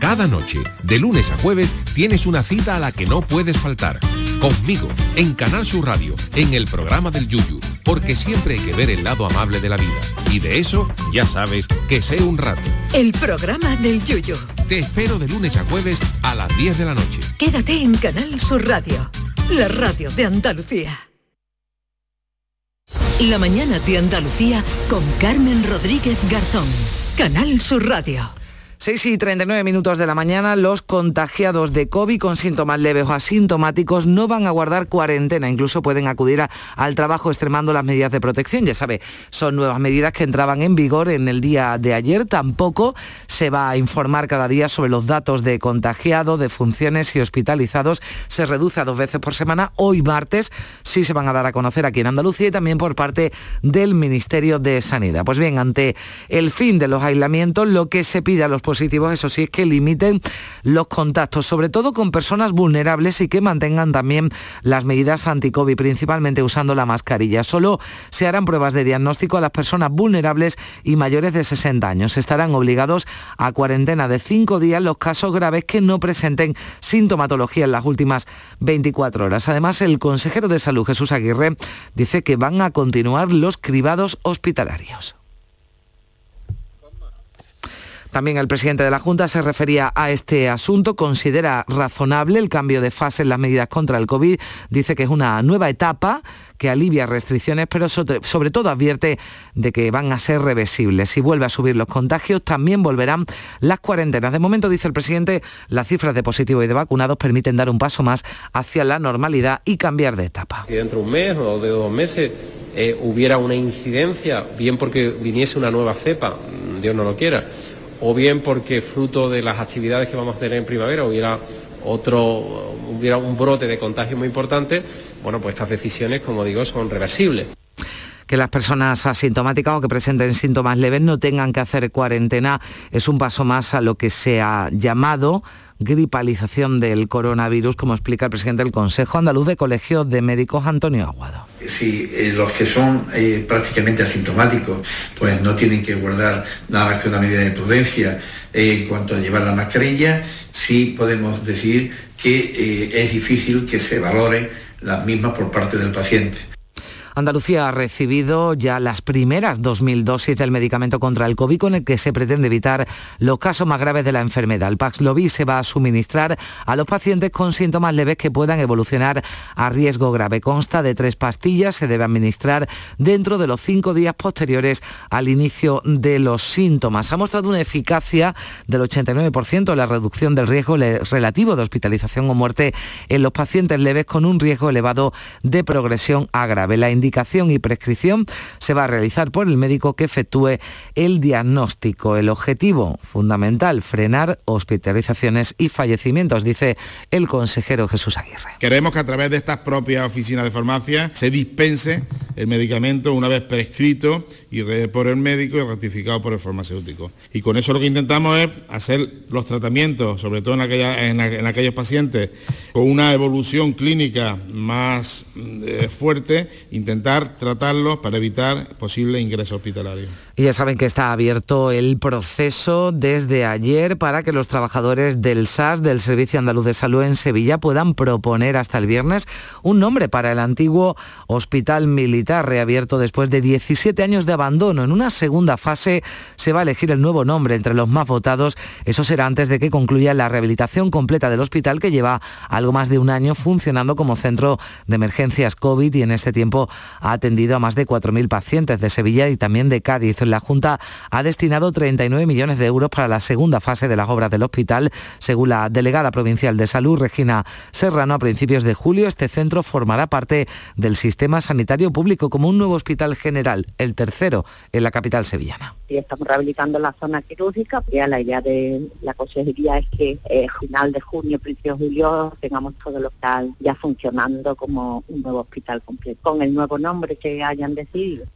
Cada noche, de lunes a jueves, tienes una cita a la que no puedes faltar. Conmigo, en Canal Sur Radio, en el programa del Yuyu, porque siempre hay que ver el lado amable de la vida. Y de eso, ya sabes, que sé un rato. El programa del Yuyu. Te espero de lunes a jueves a las 10 de la noche. Quédate en Canal Sur Radio, la radio de Andalucía. La mañana de Andalucía con Carmen Rodríguez Garzón. Canal Sur Radio. 6 y 39 minutos de la mañana, los contagiados de COVID con síntomas leves o asintomáticos no van a guardar cuarentena, incluso pueden acudir a- al trabajo extremando las medidas de protección. Ya sabe, son nuevas medidas que entraban en vigor en el día de ayer. Tampoco se va a informar cada día sobre los datos de contagiados, de funciones y hospitalizados. Se reduce a dos veces por semana. Hoy martes sí se van a dar a conocer aquí en Andalucía y también por parte del Ministerio de Sanidad. Pues bien, ante el fin de los aislamientos, lo que se pide a los positivos, eso sí, es que limiten los contactos, sobre todo con personas vulnerables y que mantengan también las medidas anti-COVID, principalmente usando la mascarilla. Solo se harán pruebas de diagnóstico a las personas vulnerables y mayores de 60 años. Estarán obligados a cuarentena de cinco días los casos graves que no presenten sintomatología en las últimas 24 horas. Además, el consejero de Salud, Jesús Aguirre, dice que van a continuar los cribados hospitalarios. También el presidente de la Junta se refería a este asunto, considera razonable el cambio de fase en las medidas contra el COVID, dice que es una nueva etapa que alivia restricciones, pero sobre, todo advierte de que van a ser reversibles. Si vuelve a subir los contagios, también volverán las cuarentenas. De momento, dice el presidente, las cifras de positivos y de vacunados permiten dar un paso más hacia la normalidad y cambiar de etapa. Si dentro de un mes o de dos meses eh, hubiera una incidencia, bien porque viniese una nueva cepa, mm, Dios no lo quiera, o bien porque fruto de las actividades que vamos a tener en primavera hubiera otro, hubiera un brote de contagio muy importante, bueno, pues estas decisiones, como digo, son reversibles. Que las personas asintomáticas o que presenten síntomas leves no tengan que hacer cuarentena es un paso más a lo que se ha llamado gripalización del coronavirus, como explica el presidente del Consejo Andaluz de Colegios de Médicos, Antonio Aguado. Si eh, los que son eh, prácticamente asintomáticos, pues no tienen que guardar nada más que una medida de prudencia eh, en cuanto a llevar la mascarilla, sí podemos decir que es difícil que se valoren las mismas por parte del paciente. Andalucía ha recibido ya las primeras 2.000 dosis del medicamento contra el COVID con el que se pretende evitar los casos más graves de la enfermedad. El Paxlovid se va a suministrar a los pacientes con síntomas leves que puedan evolucionar a riesgo grave. Consta de tres pastillas, se debe administrar dentro de los cinco días posteriores al inicio de los síntomas. Ha mostrado una eficacia del 89% en la reducción del riesgo relativo de hospitalización o muerte en los pacientes leves con un riesgo elevado de progresión a grave. La y prescripción se va a realizar por el médico que efectúe el diagnóstico. El objetivo fundamental, frenar hospitalizaciones y fallecimientos, dice el consejero Jesús Aguirre. Queremos que a través de estas propias oficinas de farmacia se dispense el medicamento una vez prescrito y por el médico y ratificado por el farmacéutico. Y con eso lo que intentamos es hacer los tratamientos, sobre todo en, aquella- en aquellos pacientes con una evolución clínica más mm, eh, fuerte, intentar tratarlos para evitar posible ingreso hospitalario. Y ya saben que está abierto el proceso desde ayer para que los trabajadores del SAS, del Servicio Andaluz de Salud en Sevilla, puedan proponer hasta el viernes un nombre para el antiguo hospital militar reabierto después de 17 años de abandono. En una segunda fase se va a elegir el nuevo nombre entre los más votados. Eso será antes de que concluya la rehabilitación completa del hospital que lleva algo más de un año funcionando como centro de emergencias COVID y en este tiempo ha atendido a más de 4.000 pacientes de Sevilla y también de Cádiz. La Junta ha destinado 39 millones de euros para la segunda fase de las obras del hospital. Según la delegada provincial de salud, Regina Serrano, a principios de julio este centro formará parte del sistema sanitario público como un nuevo hospital general, el tercero en la capital sevillana. Y estamos rehabilitando la zona quirúrgica, ya la idea de la consejería es que eh, final de junio, principio de julio, tengamos todo el hospital ya funcionando como un nuevo hospital completo, con el nuevo nombre que hayan decidido.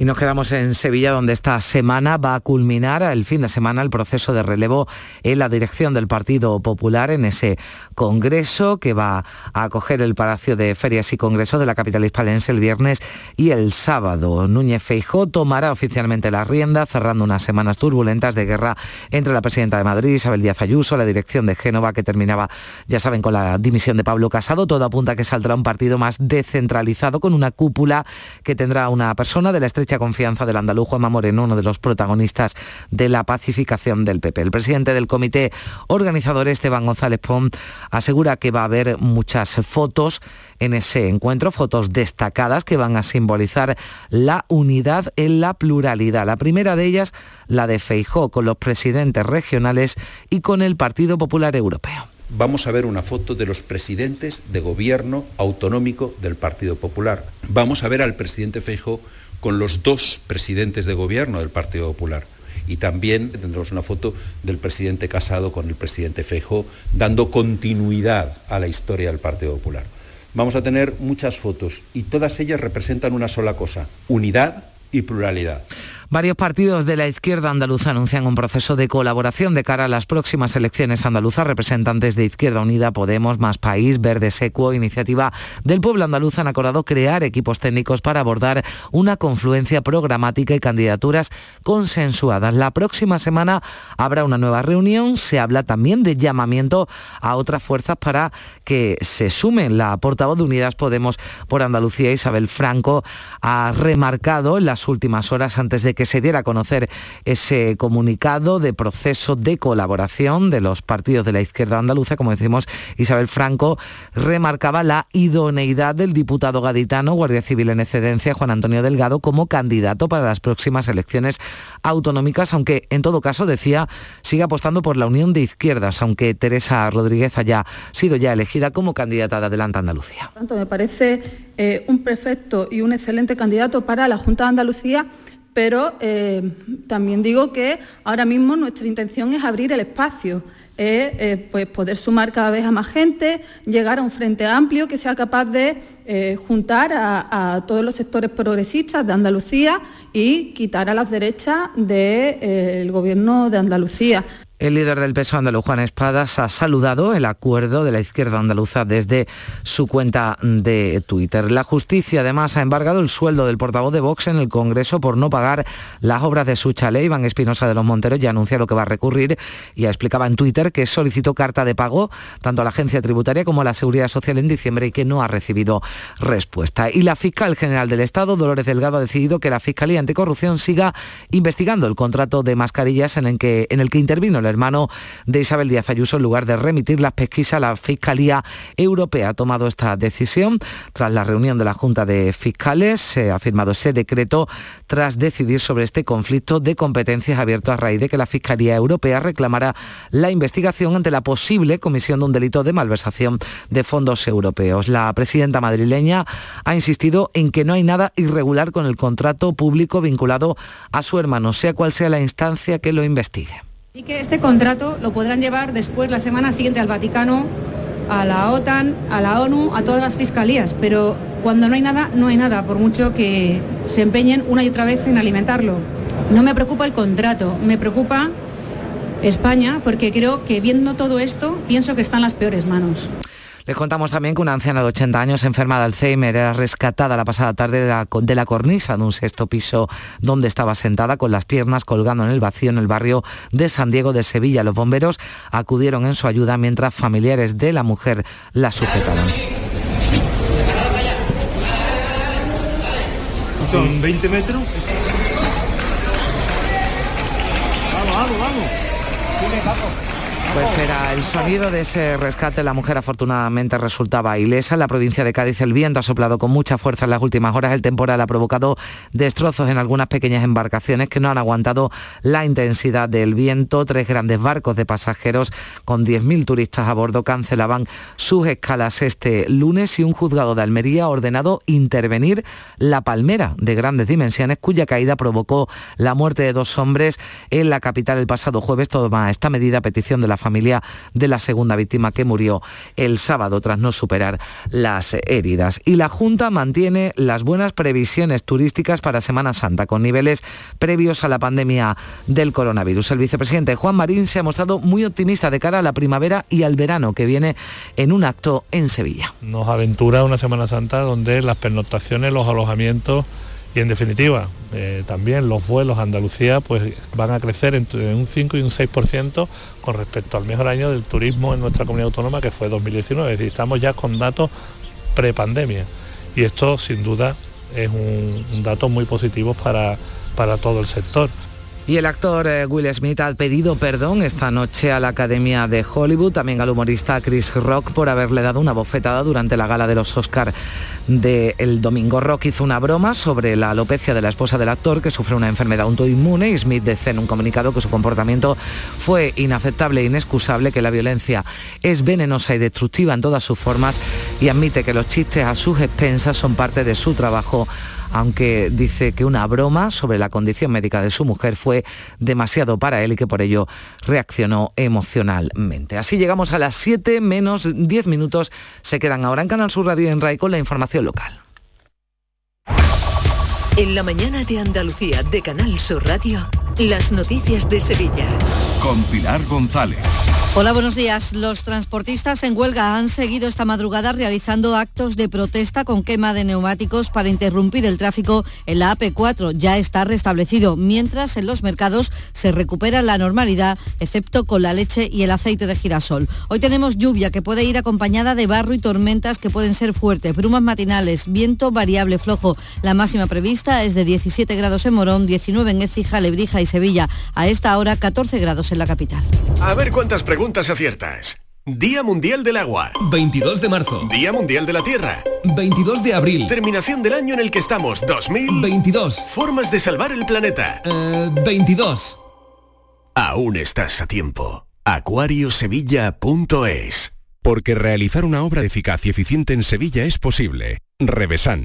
Y nos quedamos en Sevilla, donde esta semana va a culminar el fin de semana el proceso de relevo en la dirección del Partido Popular en ese congreso que va a acoger el Palacio de Ferias y Congresos de la capital hispalense el viernes y el sábado. Núñez Feijó tomará oficialmente la rienda, cerrando unas semanas turbulentas de guerra entre la presidenta de Madrid, Isabel Díaz Ayuso, la dirección de Génova, que terminaba, ya saben, con la dimisión de Pablo Casado. Todo apunta a que saldrá un partido más descentralizado con una cúpula que tendrá una persona de la estrecha confianza del andaluz Juanma Moreno, uno de los protagonistas de la pacificación del PP. El presidente del comité organizador, Esteban González Pons, asegura que va a haber muchas fotos en ese encuentro, fotos destacadas que van a simbolizar la unidad en la pluralidad. La primera de ellas, la de Feijó, con los presidentes regionales y con el Partido Popular Europeo vamos a ver una foto de los presidentes de gobierno autonómico del Partido Popular. Vamos a ver al presidente Feijó con los dos presidentes de gobierno del Partido Popular. Y también tendremos una foto del presidente Casado con el presidente Feijó, dando continuidad a la historia del Partido Popular. Vamos a tener muchas fotos y todas ellas representan una sola cosa, unidad y pluralidad. Varios partidos de la izquierda andaluza anuncian un proceso de colaboración de cara a las próximas elecciones andaluzas. Representantes de Izquierda Unida, Podemos, Más País, Verde Secuo, Iniciativa del Pueblo Andaluz han acordado crear equipos técnicos para abordar una confluencia programática y candidaturas consensuadas. La próxima semana habrá una nueva reunión. Se habla también de llamamiento a otras fuerzas para que se sumen. La portavoz de Unidas Podemos por Andalucía, Isabel Franco, ha remarcado en las últimas horas antes de que se diera a conocer ese comunicado de proceso de colaboración de los partidos de la izquierda andaluza, como decimos, Isabel Franco remarcaba la idoneidad del diputado gaditano, Guardia Civil en excedencia, Juan Antonio Delgado, como candidato para las próximas elecciones autonómicas, aunque en todo caso, decía, sigue apostando por la unión de izquierdas, aunque Teresa Rodríguez haya sido ya elegida como candidata de Adelante Andalucía. Me parece eh, un perfecto y un excelente candidato para la Junta de Andalucía pero eh, también digo que ahora mismo nuestra intención es abrir el espacio, eh, pues poder sumar cada vez a más gente, llegar a un frente amplio que sea capaz de eh, juntar a, todos los sectores progresistas de Andalucía y quitar a las derechas del gobierno de Andalucía. El líder del PSOE andaluz, Juan Espadas, ha saludado el acuerdo de la izquierda andaluza desde su cuenta de Twitter. La justicia, además, ha embargado el sueldo del portavoz de Vox en el Congreso por no pagar las obras de su chalet. Iván Espinosa de los Monteros ya ha anunciado que va a recurrir y explicaba en Twitter que solicitó carta de pago tanto a la agencia tributaria como a la Seguridad Social en diciembre y que no ha recibido respuesta. Y la fiscal general del Estado, Dolores Delgado, ha decidido que la Fiscalía Anticorrupción siga investigando el contrato de mascarillas en el que, intervino hermano de Isabel Díaz Ayuso, en lugar de remitir las pesquisas, la Fiscalía Europea ha tomado esta decisión tras la reunión de la Junta de Fiscales. Se ha firmado ese decreto tras decidir sobre este conflicto de competencias abierto a raíz de que la Fiscalía Europea reclamara la investigación ante la posible comisión de un delito de malversación de fondos europeos. La presidenta madrileña ha insistido en que no hay nada irregular con el contrato público vinculado a su hermano, sea cual sea la instancia que lo investigue. Y que este contrato lo podrán llevar después, la semana siguiente, al Vaticano, a la OTAN, a la ONU, a todas las fiscalías. Pero cuando no hay nada, no hay nada, por mucho que se empeñen una y otra vez en alimentarlo. No me preocupa el contrato, me preocupa España, porque creo que viendo todo esto, pienso que está en las peores manos. Les contamos también que una anciana de 80 años enferma de Alzheimer era rescatada la pasada tarde de la, cornisa de un sexto piso donde estaba sentada con las piernas colgando en el vacío en el barrio de San Diego de Sevilla. Los bomberos acudieron en su ayuda mientras familiares de la mujer la sujetaban. Son 20 metros. Vamos, vamos, vamos. Pues era el sonido de ese rescate. La mujer afortunadamente resultaba ilesa. En la provincia de Cádiz el viento ha soplado con mucha fuerza en las últimas horas. El temporal ha provocado destrozos en algunas pequeñas embarcaciones que no han aguantado la intensidad del viento. Tres grandes barcos de pasajeros con 10.000 turistas a bordo cancelaban sus escalas este lunes y un juzgado de Almería ha ordenado intervenir la palmera de grandes dimensiones cuya caída provocó la muerte de dos hombres en la capital el pasado jueves. Toma esta medida a petición de la familia de la segunda víctima que murió el sábado tras no superar las heridas. Y la Junta mantiene las buenas previsiones turísticas para Semana Santa con niveles previos a la pandemia del coronavirus. El vicepresidente Juan Marín se ha mostrado muy optimista de cara a la primavera y al verano que viene en un acto en Sevilla. Nos aventura una Semana Santa donde las pernoctaciones, los alojamientos y en definitiva eh, también los vuelos a Andalucía pues van a crecer entre un 5 y un 6% con respecto al mejor año del turismo en nuestra comunidad autónoma que fue 2019. Es estamos ya con datos prepandemia y esto sin duda es un, dato muy positivo para, para todo el sector. Y el actor eh, Will Smith ha pedido perdón esta noche a la Academia de Hollywood, también al humorista Chris Rock por haberle dado una bofetada durante la gala de los Oscar del domingo. Rock hizo una broma sobre la alopecia de la esposa del actor que sufre una enfermedad autoinmune y Smith dice en un comunicado que su comportamiento fue inaceptable e inexcusable, que la violencia es venenosa y destructiva en todas sus formas y admite que los chistes a sus expensas son parte de su trabajo aunque dice que una broma sobre la condición médica de su mujer fue demasiado para él y que por ello reaccionó emocionalmente. Así llegamos a las 7 menos 10 minutos. Se quedan ahora en Canal Sur Radio en RAI con la información local. En la mañana de Andalucía de Canal Sur Radio. Las noticias de Sevilla. Con Pilar González. Hola, buenos días. Los transportistas en huelga han seguido esta madrugada realizando actos de protesta con quema de neumáticos para interrumpir el tráfico en la AP4. Ya está restablecido, mientras en los mercados se recupera la normalidad, excepto con la leche y el aceite de girasol. Hoy tenemos lluvia que puede ir acompañada de barro y tormentas que pueden ser fuertes, brumas matinales, viento variable flojo. La máxima prevista es de 17 grados en Morón, 19 en Écija, Lebrija y Sevilla. A esta hora 14 grados en la capital. A ver cuántas preguntas aciertas. Día Mundial del Agua. 22 de marzo. Día Mundial de la Tierra. 22 de abril. Terminación del año en el que estamos. 2022. Formas de salvar el planeta. 22. Eh, Aún estás a tiempo. Acuariosevilla.es Porque realizar una obra eficaz y eficiente en Sevilla es posible. Revesan.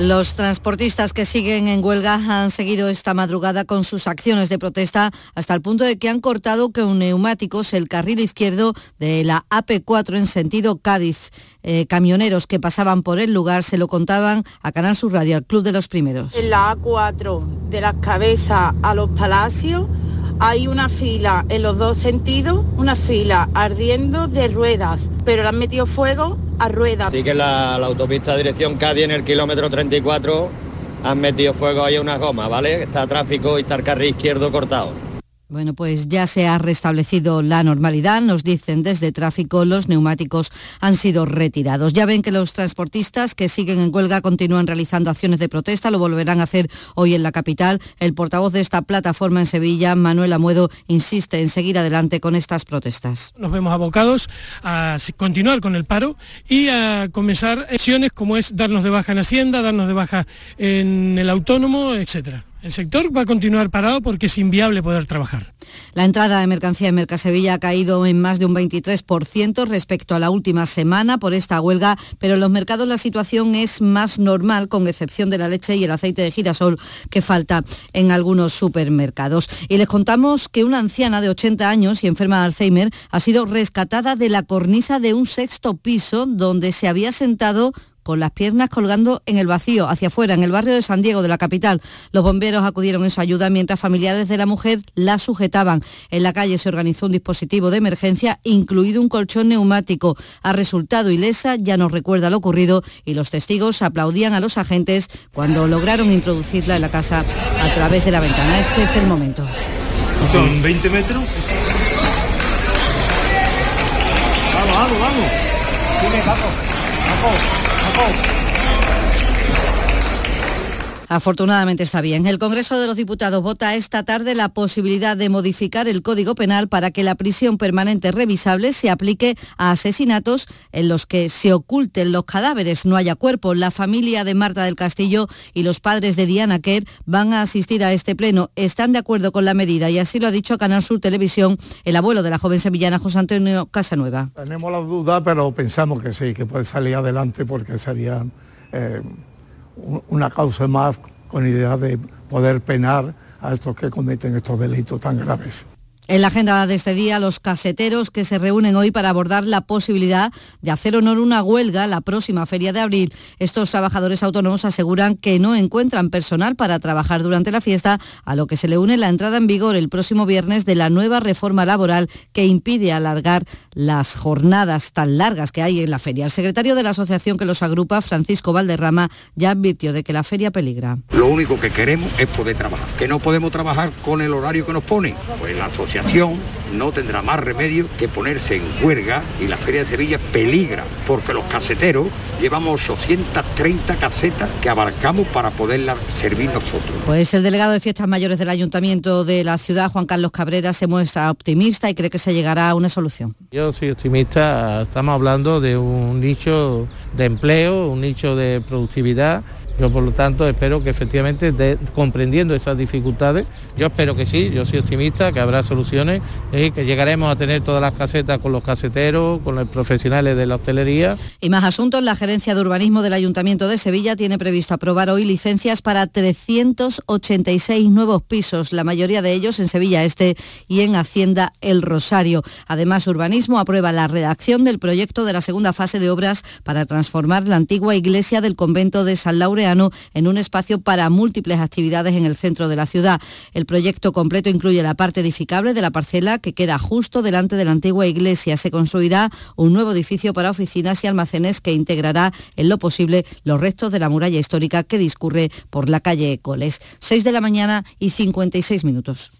Los transportistas que siguen en huelga han seguido esta madrugada con sus acciones de protesta hasta el punto de que han cortado con neumáticos el carril izquierdo de la AP4 en sentido Cádiz. Eh, camioneros que pasaban por el lugar se lo contaban a Canal Sur Radio, al Club de los Primeros. En la A4 de las cabezas a los palacios hay una fila en los dos sentidos, una fila ardiendo de ruedas, pero le han metido fuego a ruedas. Así que la, la autopista dirección Cádiz en el kilómetro 34 han metido fuego ahí a una goma, ¿vale? Está tráfico y está el carril izquierdo cortado. Bueno, pues ya se ha restablecido la normalidad, nos dicen desde tráfico, los neumáticos han sido retirados. Ya ven que los transportistas que siguen en huelga continúan realizando acciones de protesta, lo volverán a hacer hoy en la capital. El portavoz de esta plataforma en Sevilla, Manuel Amuedo, insiste en seguir adelante con estas protestas. Nos vemos abocados a continuar con el paro y a comenzar acciones como es darnos de baja en Hacienda, darnos de baja en el autónomo, etcétera. El sector va a continuar parado porque es inviable poder trabajar. La entrada de mercancía en Mercasevilla ha caído en más de un 23% respecto a la última semana por esta huelga, pero en los mercados la situación es más normal, con excepción de la leche y el aceite de girasol que falta en algunos supermercados. Y les contamos que una anciana de 80 años y enferma de Alzheimer ha sido rescatada de la cornisa de un sexto piso donde se había sentado con las piernas colgando en el vacío, hacia afuera, en el barrio de San Diego, de la capital. Los bomberos acudieron en su ayuda mientras familiares de la mujer la sujetaban. En la calle se organizó un dispositivo de emergencia, incluido un colchón neumático. Ha resultado ilesa, ya nos recuerda lo ocurrido y los testigos aplaudían a los agentes cuando lograron introducirla en la casa a través de la ventana. Este es el momento. Son 20 metros. Vamos, vamos, vamos. Dime, Paco. Paco, Paco. Afortunadamente está bien. El Congreso de los Diputados vota esta tarde la posibilidad de modificar el Código Penal para que la prisión permanente revisable se aplique a asesinatos en los que se oculten los cadáveres, no haya cuerpo. La familia de Marta del Castillo y los padres de Diana Kerr van a asistir a este pleno. Están de acuerdo con la medida y así lo ha dicho Canal Sur Televisión el abuelo de la joven sevillana José Antonio Casanueva. Tenemos la duda, pero pensamos que sí, que puede salir adelante porque sería... Eh, una causa más con idea de poder penar a estos que cometen estos delitos tan graves. En la agenda de este día, los caseteros que se reúnen hoy para abordar la posibilidad de hacer honor una huelga la próxima feria de abril. Estos trabajadores autónomos aseguran que no encuentran personal para trabajar durante la fiesta, a lo que se le une la entrada en vigor el próximo viernes de la nueva reforma laboral que impide alargar las jornadas tan largas que hay en la feria. El secretario de la asociación que los agrupa, Francisco Valderrama, ya advirtió de que la feria peligra. Lo único que queremos es poder trabajar. Que no podemos trabajar con el horario que nos pone. Pues la asociación no tendrá más remedio que ponerse en huelga y la Feria de Sevilla peligra porque los caseteros llevamos 830 casetas que abarcamos para poderlas servir nosotros. Pues el delegado de Fiestas Mayores del Ayuntamiento de la ciudad, Juan Carlos Cabrera, se muestra optimista y cree que se llegará a una solución. Yo soy optimista, estamos hablando de un nicho de empleo, un nicho de productividad yo por lo tanto espero que efectivamente, comprendiendo esas dificultades, yo espero que sí, yo soy optimista, que habrá soluciones y que llegaremos a tener todas las casetas con los caseteros, con los profesionales de la hostelería. Y más asuntos, la Gerencia de Urbanismo del Ayuntamiento de Sevilla tiene previsto aprobar hoy licencias para 386 nuevos pisos, la mayoría de ellos en Sevilla Este y en Hacienda El Rosario. Además, Urbanismo aprueba la redacción del proyecto de la segunda fase de obras para transformar la antigua iglesia del convento de San Laureano en un espacio para múltiples actividades en el centro de la ciudad. El proyecto completo incluye la parte edificable de la parcela que queda justo delante de la antigua iglesia. Se construirá un nuevo edificio para oficinas y almacenes que integrará en lo posible los restos de la muralla histórica que discurre por la calle Coles. 6 de la mañana y 56 minutos.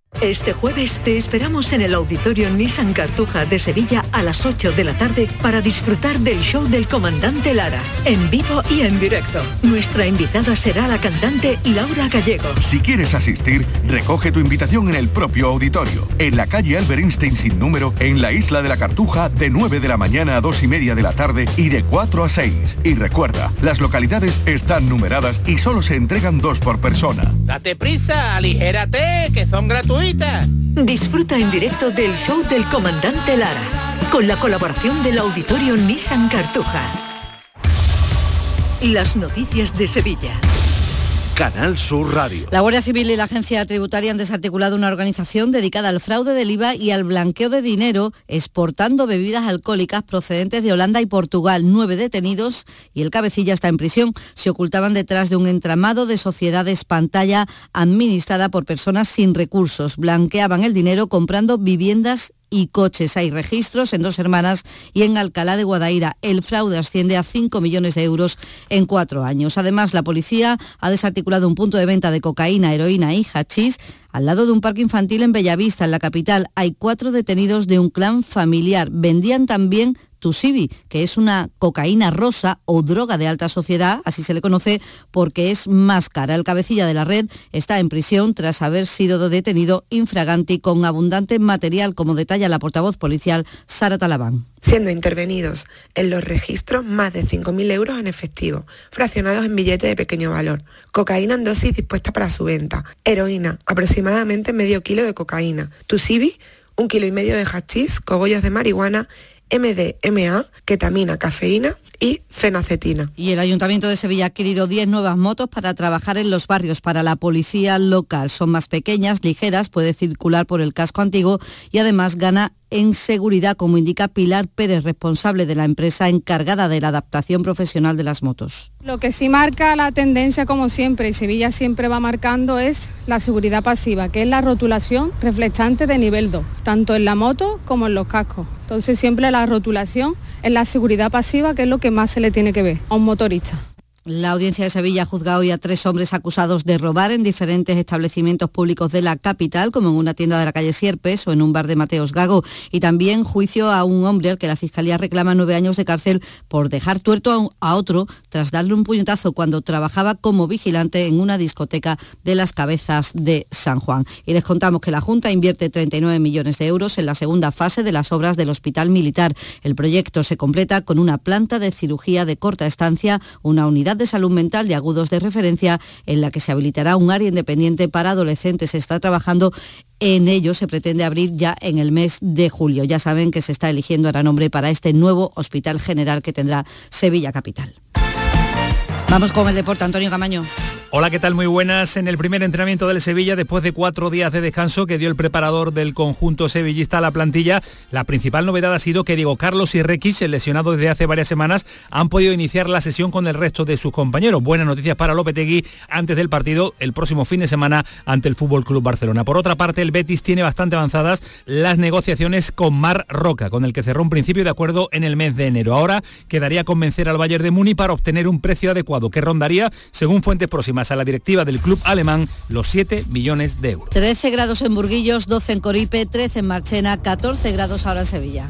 Este jueves te esperamos en el Auditorio Nissan Cartuja de Sevilla a las 8 de la tarde para disfrutar del show del comandante Lara, en vivo y en directo. Nuestra invitada será la cantante Laura Gallego. Si quieres asistir, recoge tu invitación en el propio auditorio, en la calle Albert Einstein sin número, en la isla de la Cartuja, de 9 de la mañana a 2 y media de la tarde y de 4 a 6. Y recuerda, las localidades están numeradas y solo se entregan dos por persona. Date prisa, aligérate, que son gratuitos Disfruta en directo del show del comandante Lara, con la colaboración del auditorio Nissan Cartuja. Las noticias de Sevilla. Canal Sur Radio. La Guardia Civil y la Agencia Tributaria han desarticulado una organización dedicada al fraude del IVA y al blanqueo de dinero exportando bebidas alcohólicas procedentes de Holanda y Portugal. Nueve detenidos y el cabecilla está en prisión. Se ocultaban detrás de un entramado de sociedades pantalla administrada por personas sin recursos. Blanqueaban el dinero comprando viviendas y coches. Hay registros en Dos Hermanas y en Alcalá de Guadaira. El fraude asciende a 5 millones de euros en cuatro años. Además, la policía ha desarticulado un punto de venta de cocaína, heroína y hachís al lado de un parque infantil en Bellavista, en la capital. Hay cuatro detenidos de un clan familiar. Vendían también Tusibi, que es una cocaína rosa o droga de alta sociedad, así se le conoce porque es más cara. El cabecilla de la red está en prisión tras haber sido detenido infraganti con abundante material, como detalla la portavoz policial Sara Talabán siendo intervenidos en los registros más de 5.000 euros en efectivo, fraccionados en billetes de pequeño valor, cocaína en dosis dispuesta para su venta, heroína, aproximadamente medio kilo de cocaína, tusibi, un kilo y medio de hachís, cogollos de marihuana, MDMA, ketamina, cafeína y fenacetina. Y el Ayuntamiento de Sevilla ha adquirido 10 nuevas motos para trabajar en los barrios para la policía local. Son más pequeñas, ligeras, puede circular por el casco antiguo y además gana en seguridad, como indica Pilar Pérez, responsable de la empresa encargada de la adaptación profesional de las motos. Lo que sí marca la tendencia, como siempre, y Sevilla siempre va marcando, es la seguridad pasiva, que es la rotulación reflectante de nivel 2, tanto en la moto como en los cascos. Entonces siempre la rotulación es la seguridad pasiva, que es lo que más se le tiene que ver a un motorista. La audiencia de Sevilla ha juzgado hoy a tres hombres acusados de robar en diferentes establecimientos públicos de la capital, como en una tienda de la calle Sierpes o en un bar de Mateos Gago. Y también juicio a un hombre al que la Fiscalía reclama nueve años de cárcel por dejar tuerto a otro tras darle un puñetazo cuando trabajaba como vigilante en una discoteca de las cabezas de San Juan. Y les contamos que la Junta invierte 39 millones de euros en la segunda fase de las obras del Hospital Militar. El proyecto se completa con una planta de cirugía de corta estancia, una unidad de Salud Mental de Agudos de Referencia, en la que se habilitará un área independiente para adolescentes. Se está trabajando en ello, se pretende abrir ya en el mes de julio. Ya saben que se está eligiendo ahora nombre para este nuevo Hospital General que tendrá Sevilla Capital. Vamos con el deporte, Antonio Camaño. Hola, ¿qué tal? Muy buenas. En el primer entrenamiento del Sevilla, después de cuatro días de descanso que dio el preparador del conjunto sevillista a la plantilla, la principal novedad ha sido que Diego Carlos y Requis, el lesionado desde hace varias semanas, han podido iniciar la sesión con el resto de sus compañeros. Buenas noticias para Lopetegui antes del partido el próximo fin de semana ante el Fútbol Club Barcelona. Por otra parte, el Betis tiene bastante avanzadas las negociaciones con Mar Roca, con el que cerró un principio de acuerdo en el mes de enero. Ahora quedaría convencer al Bayern de Muni para obtener un precio adecuado que rondaría, según fuentes próximas a la directiva del club alemán, los 7 millones de euros. 13 grados en Burguillos, 12 en Coripe, 13 en Marchena, 14 grados ahora en Sevilla.